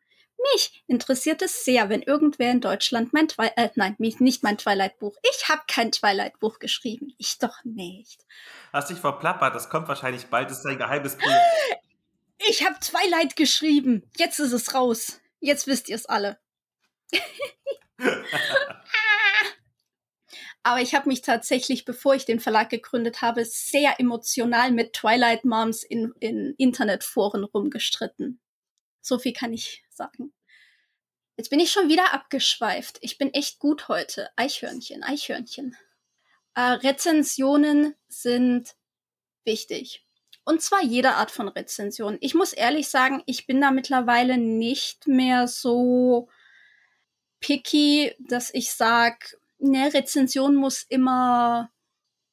Speaker 1: mich interessiert es sehr, wenn irgendwer in Deutschland mein Twilight, äh, nein, mich nicht mein Twilight-Buch. Ich habe kein Twilight-Buch geschrieben. Ich doch nicht.
Speaker 2: Hast dich verplappert, das kommt wahrscheinlich bald, das ist ein geheimes Projekt.
Speaker 1: Ich habe Twilight geschrieben. Jetzt ist es raus. Jetzt wisst ihr es alle. Aber ich habe mich tatsächlich, bevor ich den Verlag gegründet habe, sehr emotional mit Twilight Moms in, in Internetforen rumgestritten. So viel kann ich sagen. Jetzt bin ich schon wieder abgeschweift. Ich bin echt gut heute. Eichhörnchen, Eichhörnchen. Äh, Rezensionen sind wichtig. Und zwar jede Art von Rezension. Ich muss ehrlich sagen, ich bin da mittlerweile nicht mehr so picky, dass ich sage, eine Rezension muss immer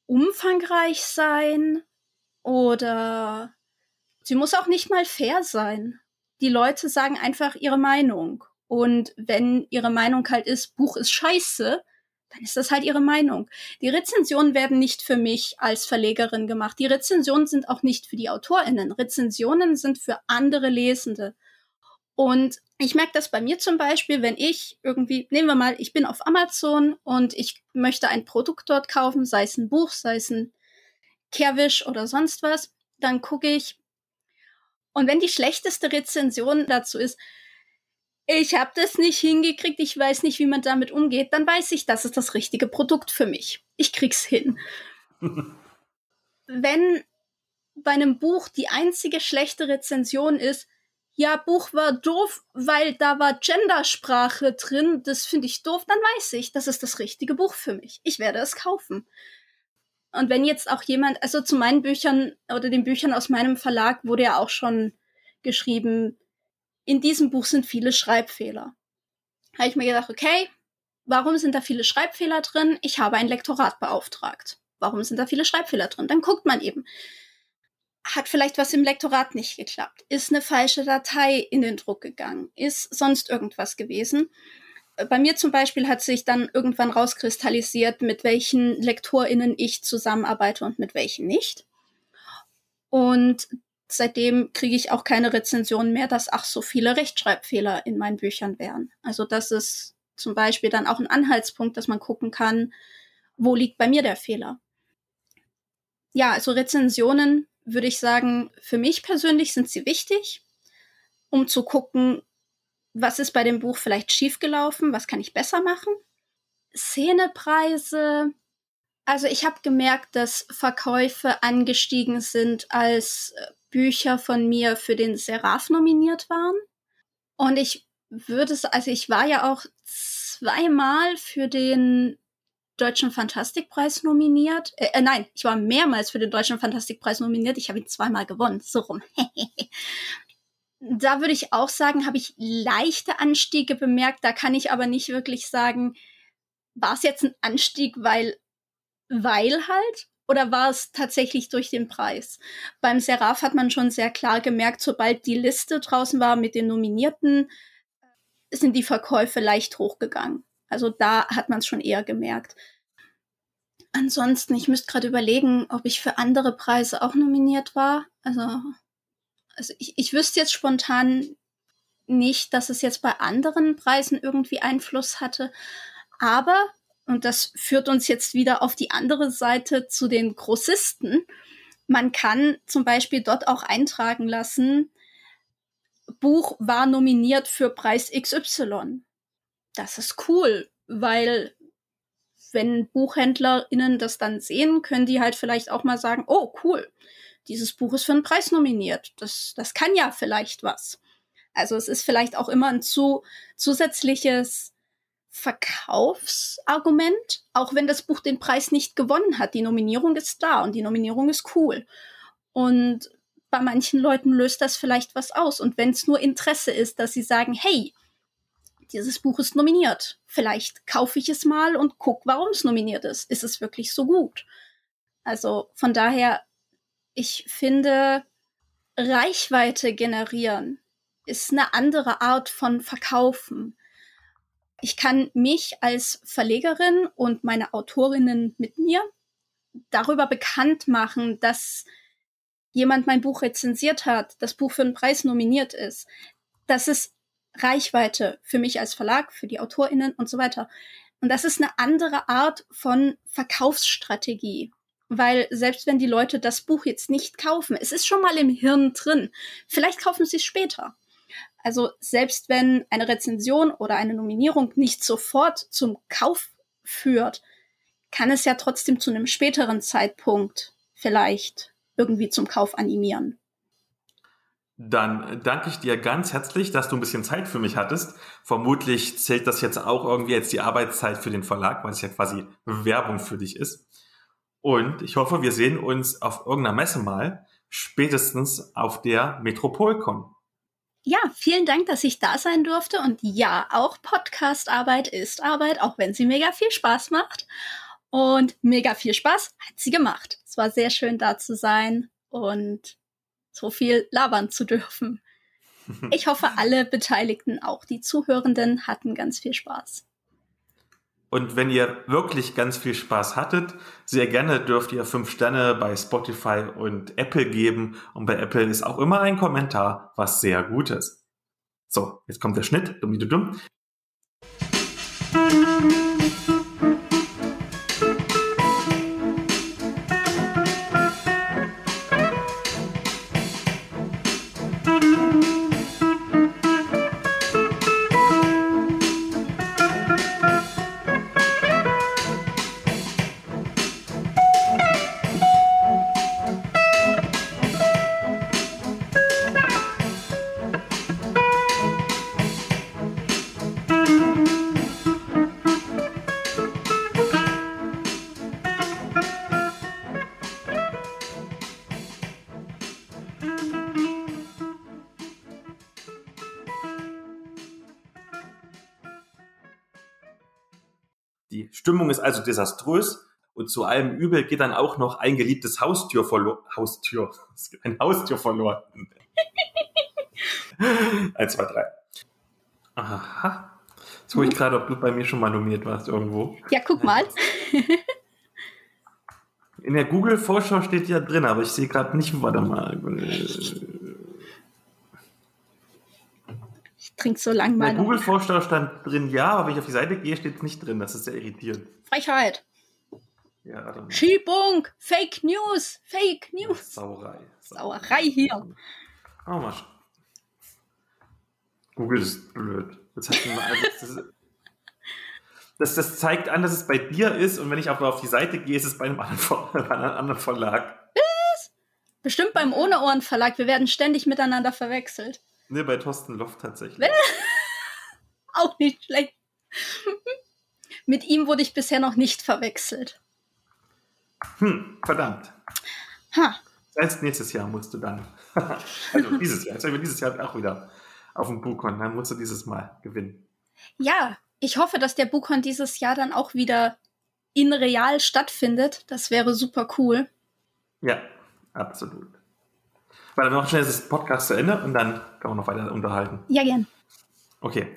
Speaker 1: umfangreich sein oder sie muss auch nicht mal fair sein die Leute sagen einfach ihre Meinung. Und wenn ihre Meinung halt ist, Buch ist scheiße, dann ist das halt ihre Meinung. Die Rezensionen werden nicht für mich als Verlegerin gemacht. Die Rezensionen sind auch nicht für die AutorInnen. Rezensionen sind für andere Lesende. Und ich merke das bei mir zum Beispiel, wenn ich irgendwie, nehmen wir mal, ich bin auf Amazon und ich möchte ein Produkt dort kaufen, sei es ein Buch, sei es ein Kehrwisch oder sonst was, dann gucke ich, und wenn die schlechteste Rezension dazu ist, ich habe das nicht hingekriegt, ich weiß nicht, wie man damit umgeht, dann weiß ich, das ist das richtige Produkt für mich. Ich krieg's hin. Wenn bei einem Buch die einzige schlechte Rezension ist, ja, Buch war doof, weil da war Gendersprache drin, das finde ich doof, dann weiß ich, das ist das richtige Buch für mich. Ich werde es kaufen. Und wenn jetzt auch jemand, also zu meinen Büchern oder den Büchern aus meinem Verlag wurde ja auch schon geschrieben, in diesem Buch sind viele Schreibfehler. Habe ich mir gedacht, okay, warum sind da viele Schreibfehler drin? Ich habe ein Lektorat beauftragt. Warum sind da viele Schreibfehler drin? Dann guckt man eben. Hat vielleicht was im Lektorat nicht geklappt? Ist eine falsche Datei in den Druck gegangen? Ist sonst irgendwas gewesen? Bei mir zum Beispiel hat sich dann irgendwann rauskristallisiert, mit welchen LektorInnen ich zusammenarbeite und mit welchen nicht. Und seitdem kriege ich auch keine Rezension mehr, dass ach so viele Rechtschreibfehler in meinen Büchern wären. Also das ist zum Beispiel dann auch ein Anhaltspunkt, dass man gucken kann, wo liegt bei mir der Fehler. Ja, also Rezensionen würde ich sagen, für mich persönlich sind sie wichtig, um zu gucken, was ist bei dem Buch vielleicht schiefgelaufen, was kann ich besser machen. Szenepreise, also ich habe gemerkt, dass Verkäufe angestiegen sind, als äh, Bücher von mir für den Seraph nominiert waren. Und ich würde es, also ich war ja auch zweimal für den Deutschen Fantastikpreis nominiert. Äh, äh, nein, ich war mehrmals für den Deutschen Fantastikpreis nominiert. Ich habe ihn zweimal gewonnen. So rum. da würde ich auch sagen, habe ich leichte Anstiege bemerkt. Da kann ich aber nicht wirklich sagen, war es jetzt ein Anstieg, weil, weil halt? Oder war es tatsächlich durch den Preis? Beim Seraph hat man schon sehr klar gemerkt, sobald die Liste draußen war mit den Nominierten, äh, sind die Verkäufe leicht hochgegangen. Also da hat man es schon eher gemerkt. Ansonsten, ich müsste gerade überlegen, ob ich für andere Preise auch nominiert war. Also, also ich, ich wüsste jetzt spontan nicht, dass es jetzt bei anderen Preisen irgendwie Einfluss hatte. Aber und das führt uns jetzt wieder auf die andere Seite zu den Grossisten. Man kann zum Beispiel dort auch eintragen lassen, Buch war nominiert für Preis XY. Das ist cool, weil wenn BuchhändlerInnen das dann sehen, können die halt vielleicht auch mal sagen, oh cool, dieses Buch ist für einen Preis nominiert. Das, das kann ja vielleicht was. Also es ist vielleicht auch immer ein zu, zusätzliches Verkaufsargument, auch wenn das Buch den Preis nicht gewonnen hat. Die Nominierung ist da und die Nominierung ist cool. Und bei manchen Leuten löst das vielleicht was aus. Und wenn es nur Interesse ist, dass sie sagen, hey, dieses Buch ist nominiert. Vielleicht kaufe ich es mal und guck, warum es nominiert ist. Ist es wirklich so gut? Also von daher, ich finde, Reichweite generieren ist eine andere Art von Verkaufen ich kann mich als Verlegerin und meine Autorinnen mit mir darüber bekannt machen, dass jemand mein Buch rezensiert hat, das Buch für einen Preis nominiert ist. Das ist Reichweite für mich als Verlag, für die Autorinnen und so weiter. Und das ist eine andere Art von Verkaufsstrategie. Weil selbst wenn die Leute das Buch jetzt nicht kaufen, es ist schon mal im Hirn drin. Vielleicht kaufen sie es später. Also selbst wenn eine Rezension oder eine Nominierung nicht sofort zum Kauf führt, kann es ja trotzdem zu einem späteren Zeitpunkt vielleicht irgendwie zum Kauf animieren.
Speaker 2: Dann danke ich dir ganz herzlich, dass du ein bisschen Zeit für mich hattest. Vermutlich zählt das jetzt auch irgendwie als die Arbeitszeit für den Verlag, weil es ja quasi Werbung für dich ist. Und ich hoffe, wir sehen uns auf irgendeiner Messe mal, spätestens auf der Metropolcon.
Speaker 1: Ja, vielen Dank, dass ich da sein durfte. Und ja, auch Podcast-Arbeit ist Arbeit, auch wenn sie mega viel Spaß macht. Und mega viel Spaß hat sie gemacht. Es war sehr schön da zu sein und so viel labern zu dürfen. Ich hoffe, alle Beteiligten, auch die Zuhörenden, hatten ganz viel Spaß.
Speaker 2: Und wenn ihr wirklich ganz viel Spaß hattet, sehr gerne dürft ihr fünf Sterne bei Spotify und Apple geben. Und bei Apple ist auch immer ein Kommentar, was sehr gut ist. So, jetzt kommt der Schnitt. Dumm, dumm. Desaströs und zu allem Übel geht dann auch noch ein geliebtes Haustür verloren. Haustür. Ein Haustür verloren. Eins, zwei, drei. Aha. Jetzt gucke ich gerade, ob du bei mir schon mal nominiert warst irgendwo.
Speaker 1: Ja, guck mal.
Speaker 2: In der Google-Vorschau steht ja drin, aber ich sehe gerade nicht, warte mal.
Speaker 1: Ich trinke so lange mal.
Speaker 2: Der Google-Vorschau stand drin ja, aber wenn ich auf die Seite gehe, steht es nicht drin. Das ist sehr irritierend.
Speaker 1: Frechheit.
Speaker 2: Ja, mal.
Speaker 1: Schiebung. Fake News. Fake News.
Speaker 2: Sauerei.
Speaker 1: Sauerei hier.
Speaker 2: Oh, mal. sch- Google ist blöd. Das, mal, das, das, zeigt an, dass es bei dir ist und wenn ich aber auf die Seite gehe, ist es bei einem anderen, Ver- bei einem anderen Verlag.
Speaker 1: Bestimmt beim Ohne Ohren Verlag. Wir werden ständig miteinander verwechselt.
Speaker 2: Ne, bei Thorsten Loft tatsächlich.
Speaker 1: Auch nicht schlecht. Mit ihm wurde ich bisher noch nicht verwechselt.
Speaker 2: Hm, verdammt.
Speaker 1: Ha.
Speaker 2: Das heißt, nächstes Jahr musst du dann. also dieses Jahr. Jetzt haben wir dieses Jahr auch wieder auf dem Bukon. Dann musst du dieses Mal gewinnen.
Speaker 1: Ja, ich hoffe, dass der Bukon dieses Jahr dann auch wieder in real stattfindet. Das wäre super cool.
Speaker 2: Ja, absolut. Weil dann noch schnell das Podcast zu Ende und dann können wir noch weiter unterhalten.
Speaker 1: Ja, gern.
Speaker 2: Okay,